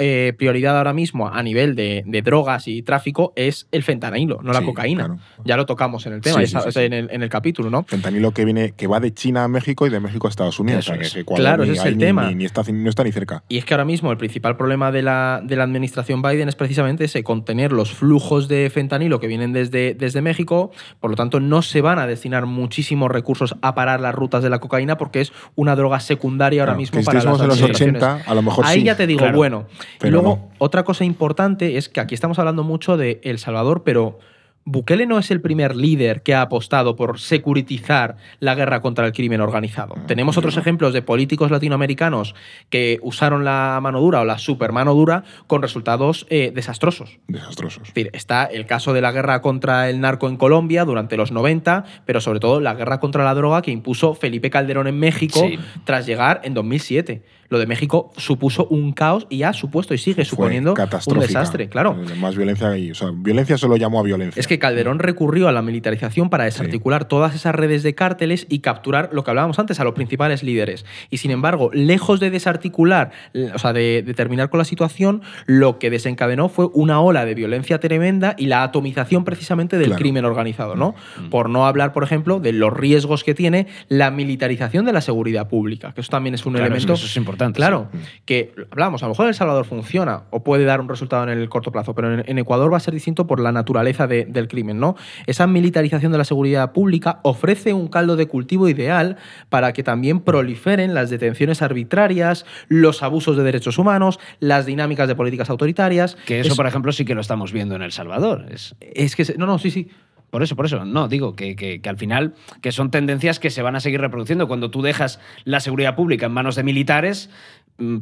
eh, prioridad ahora mismo a nivel de, de drogas y tráfico es el fentanilo, no la Sí, cocaína. claro. Ya lo tocamos en el tema, Sí, esa- sí, sí, en, el, en el capítulo, ¿no? Fentanilo que viene, que va de China a México y de México a Estados Unidos. Eso o sea, que- es. que Ecuador Claro, ni ese es el ni- tema. Ni, ni está, no está ni cerca. Y es que ahora mismo el principal problema de la, de la administración Biden es precisamente ese, contener los flujos de fentanilo que vienen desde, desde México. Por lo tanto, no se van a destinar muchísimos recursos a parar las rutas de la cocaína porque es una droga secundaria ahora Claro, mismo que para las en los administraciones. 80, a lo mejor Ahí ya te digo, Claro. bueno. Y luego, no. otra cosa importante es que aquí estamos hablando mucho de El Salvador, pero Bukele no es el primer líder que ha apostado por securitizar la guerra contra el crimen organizado. Ah, Tenemos otros ejemplos de políticos latinoamericanos que usaron la mano dura o la super mano dura con resultados eh, desastrosos. Desastrosos. Es decir, está el caso de la guerra contra el narco en Colombia durante los 90, pero sobre todo la guerra contra la droga que impuso Felipe Calderón en México Sí. tras llegar en 2007. Lo de México supuso un caos y ha supuesto y sigue suponiendo un desastre, claro. Eh, Más violencia y, o sea, violencia solo llamó a violencia. Es que Calderón recurrió a la militarización para desarticular todas esas redes de cárteles y capturar lo que hablábamos antes, a los principales líderes. Y sin embargo, lejos de desarticular, o sea, de, de terminar con la situación, lo que desencadenó fue una ola de violencia tremenda y la atomización precisamente del Claro. crimen organizado, ¿no? Por no hablar, por ejemplo, de los riesgos que tiene la militarización de la seguridad pública, que eso también es un Claro, elemento. eso es importante, Claro, sí. que hablamos, a lo mejor en El Salvador funciona o puede dar un resultado en el corto plazo, pero en, en Ecuador va a ser distinto por la naturaleza de- del crimen, ¿no? Esa militarización de la seguridad pública ofrece un caldo de cultivo ideal para que también proliferen las detenciones arbitrarias, los abusos de derechos humanos, las dinámicas de políticas autoritarias. Que eso, Es- por ejemplo, sí que lo estamos viendo en El Salvador. Es, es que no, no, sí, sí. Por eso, por eso. No, digo que, que- al final que son tendencias que se van a seguir reproduciendo. Cuando tú dejas la seguridad pública en manos de militares,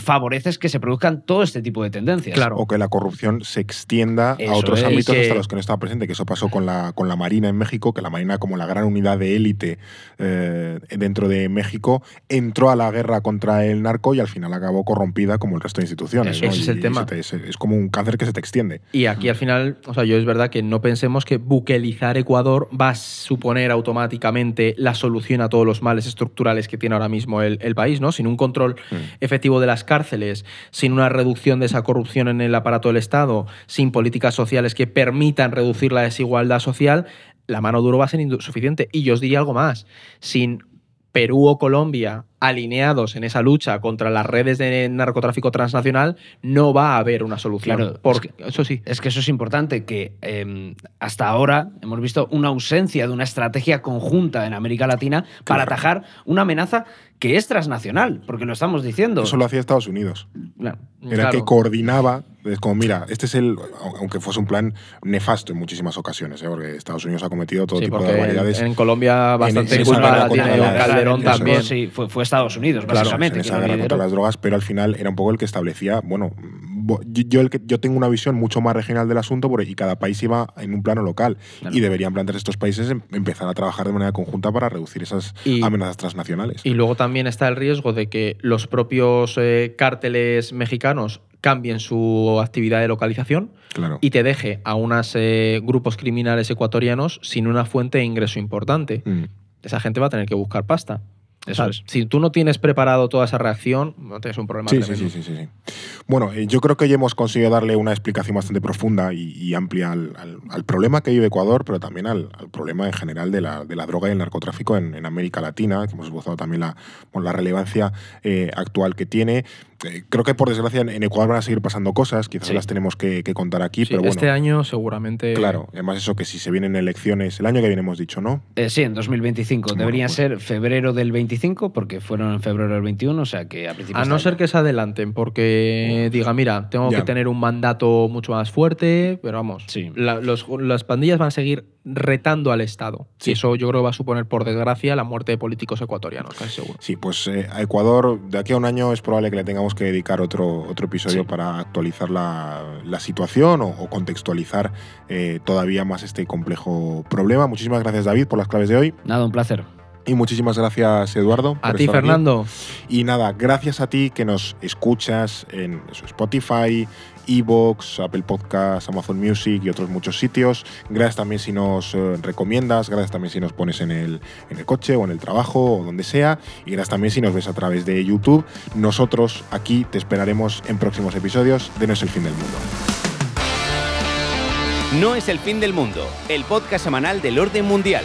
favoreces que se produzcan todo este tipo de tendencias. Claro. O que la corrupción se extienda Eso a otros es. ámbitos que- hasta los que no estaba presente, que eso pasó con la, con la Marina en México, que la Marina, como la gran unidad de élite eh, dentro de México, entró a la guerra contra el narco y al final acabó corrompida como el resto de instituciones. Eso ¿no? ese es Y- el y tema. te- es como un cáncer que se te extiende. Y aquí al final, o sea, yo es verdad que no pensemos que buquelizar Ecuador va a suponer automáticamente la solución a todos los males estructurales que tiene ahora mismo el, el país, ¿no? Sin un control efectivo de las cárceles, sin una reducción de esa corrupción en el aparato del Estado, sin políticas sociales que permitan reducir la desigualdad social, la mano duro va a ser insuficiente. Y yo os diría algo más, sin Perú o Colombia alineados en esa lucha contra las redes de narcotráfico transnacional, no va a haber una solución. Claro, Porque, eso sí. Es que eso es importante, que eh, hasta ahora hemos visto una ausencia de una estrategia conjunta en América Latina para atajar una amenaza que es transnacional, porque lo estamos diciendo. Eso lo hacía Estados Unidos. Claro. Era Claro. que coordinaba, es como, mira, este es el, aunque fuese un plan nefasto en muchísimas ocasiones, ¿eh? porque Estados Unidos ha cometido todo Sí, tipo de barbaridades. en, en Colombia bastante en culpa tiene Calderón eso también. Sí, fue, fue Estados Unidos, Claro, básicamente. en que esa guerra las drogas, pero al final era un poco el que establecía, bueno, yo, el que- yo tengo una visión mucho más regional del asunto porque- y cada país iba en un plano local Claro. y deberían plantearse estos países em- empezar a trabajar de manera conjunta para reducir esas Y- amenazas transnacionales. Y luego también está el riesgo de que los propios eh, cárteles mexicanos cambien su actividad de localización claro. y te deje a unos grupos criminales ecuatorianos sin una fuente de ingreso importante. Mm. Esa gente va a tener que buscar pasta. Eso es. Si tú no tienes preparado toda esa reacción, no tienes un problema Sí, sí, sí, sí, sí, sí. Bueno, eh, yo creo que ya hemos conseguido darle una explicación bastante profunda y, y amplia al, al- al problema que vive Ecuador, pero también al, al problema en general de la, de la droga y el narcotráfico en, en América Latina, que hemos esbozado también la, la relevancia eh, actual que tiene. Eh, creo que por desgracia en, Ecuador van a seguir pasando cosas, quizás Sí. las tenemos que, que contar aquí, Sí, pero bueno. este año seguramente. Claro, además eso que si se vienen elecciones, el año que viene hemos dicho, ¿no? Eh, sí, en 2025. Bueno, Debería pues- ser febrero del 25, porque fueron en febrero del 21, o sea que a principios A no año. ser que se adelanten, porque diga, mira, tengo Ya. que tener un mandato mucho más fuerte, pero vamos, Sí. la- los- las pandillas van a seguir retando al Estado. Sí. Y eso yo creo que va a suponer, por desgracia, la muerte de políticos ecuatorianos, casi seguro. Sí, pues eh, a Ecuador de aquí a un año es probable que le tengamos que dedicar otro, otro episodio Sí. para actualizar la, la situación o, o contextualizar eh, todavía más este complejo problema. Muchísimas gracias David por las claves de hoy Nada, un placer. y muchísimas gracias Eduardo. A ti, aquí. Fernando. Y nada, gracias a ti que nos escuchas en Spotify, Evox, Apple Podcasts, Amazon Music y otros muchos sitios. Gracias también si nos eh, recomiendas, gracias también si nos pones en el, en el coche o en el trabajo o donde sea. Y gracias también si nos ves a través de YouTube. Nosotros aquí te esperaremos en próximos episodios de No es el fin del mundo. No es el fin del mundo, el podcast semanal del orden mundial.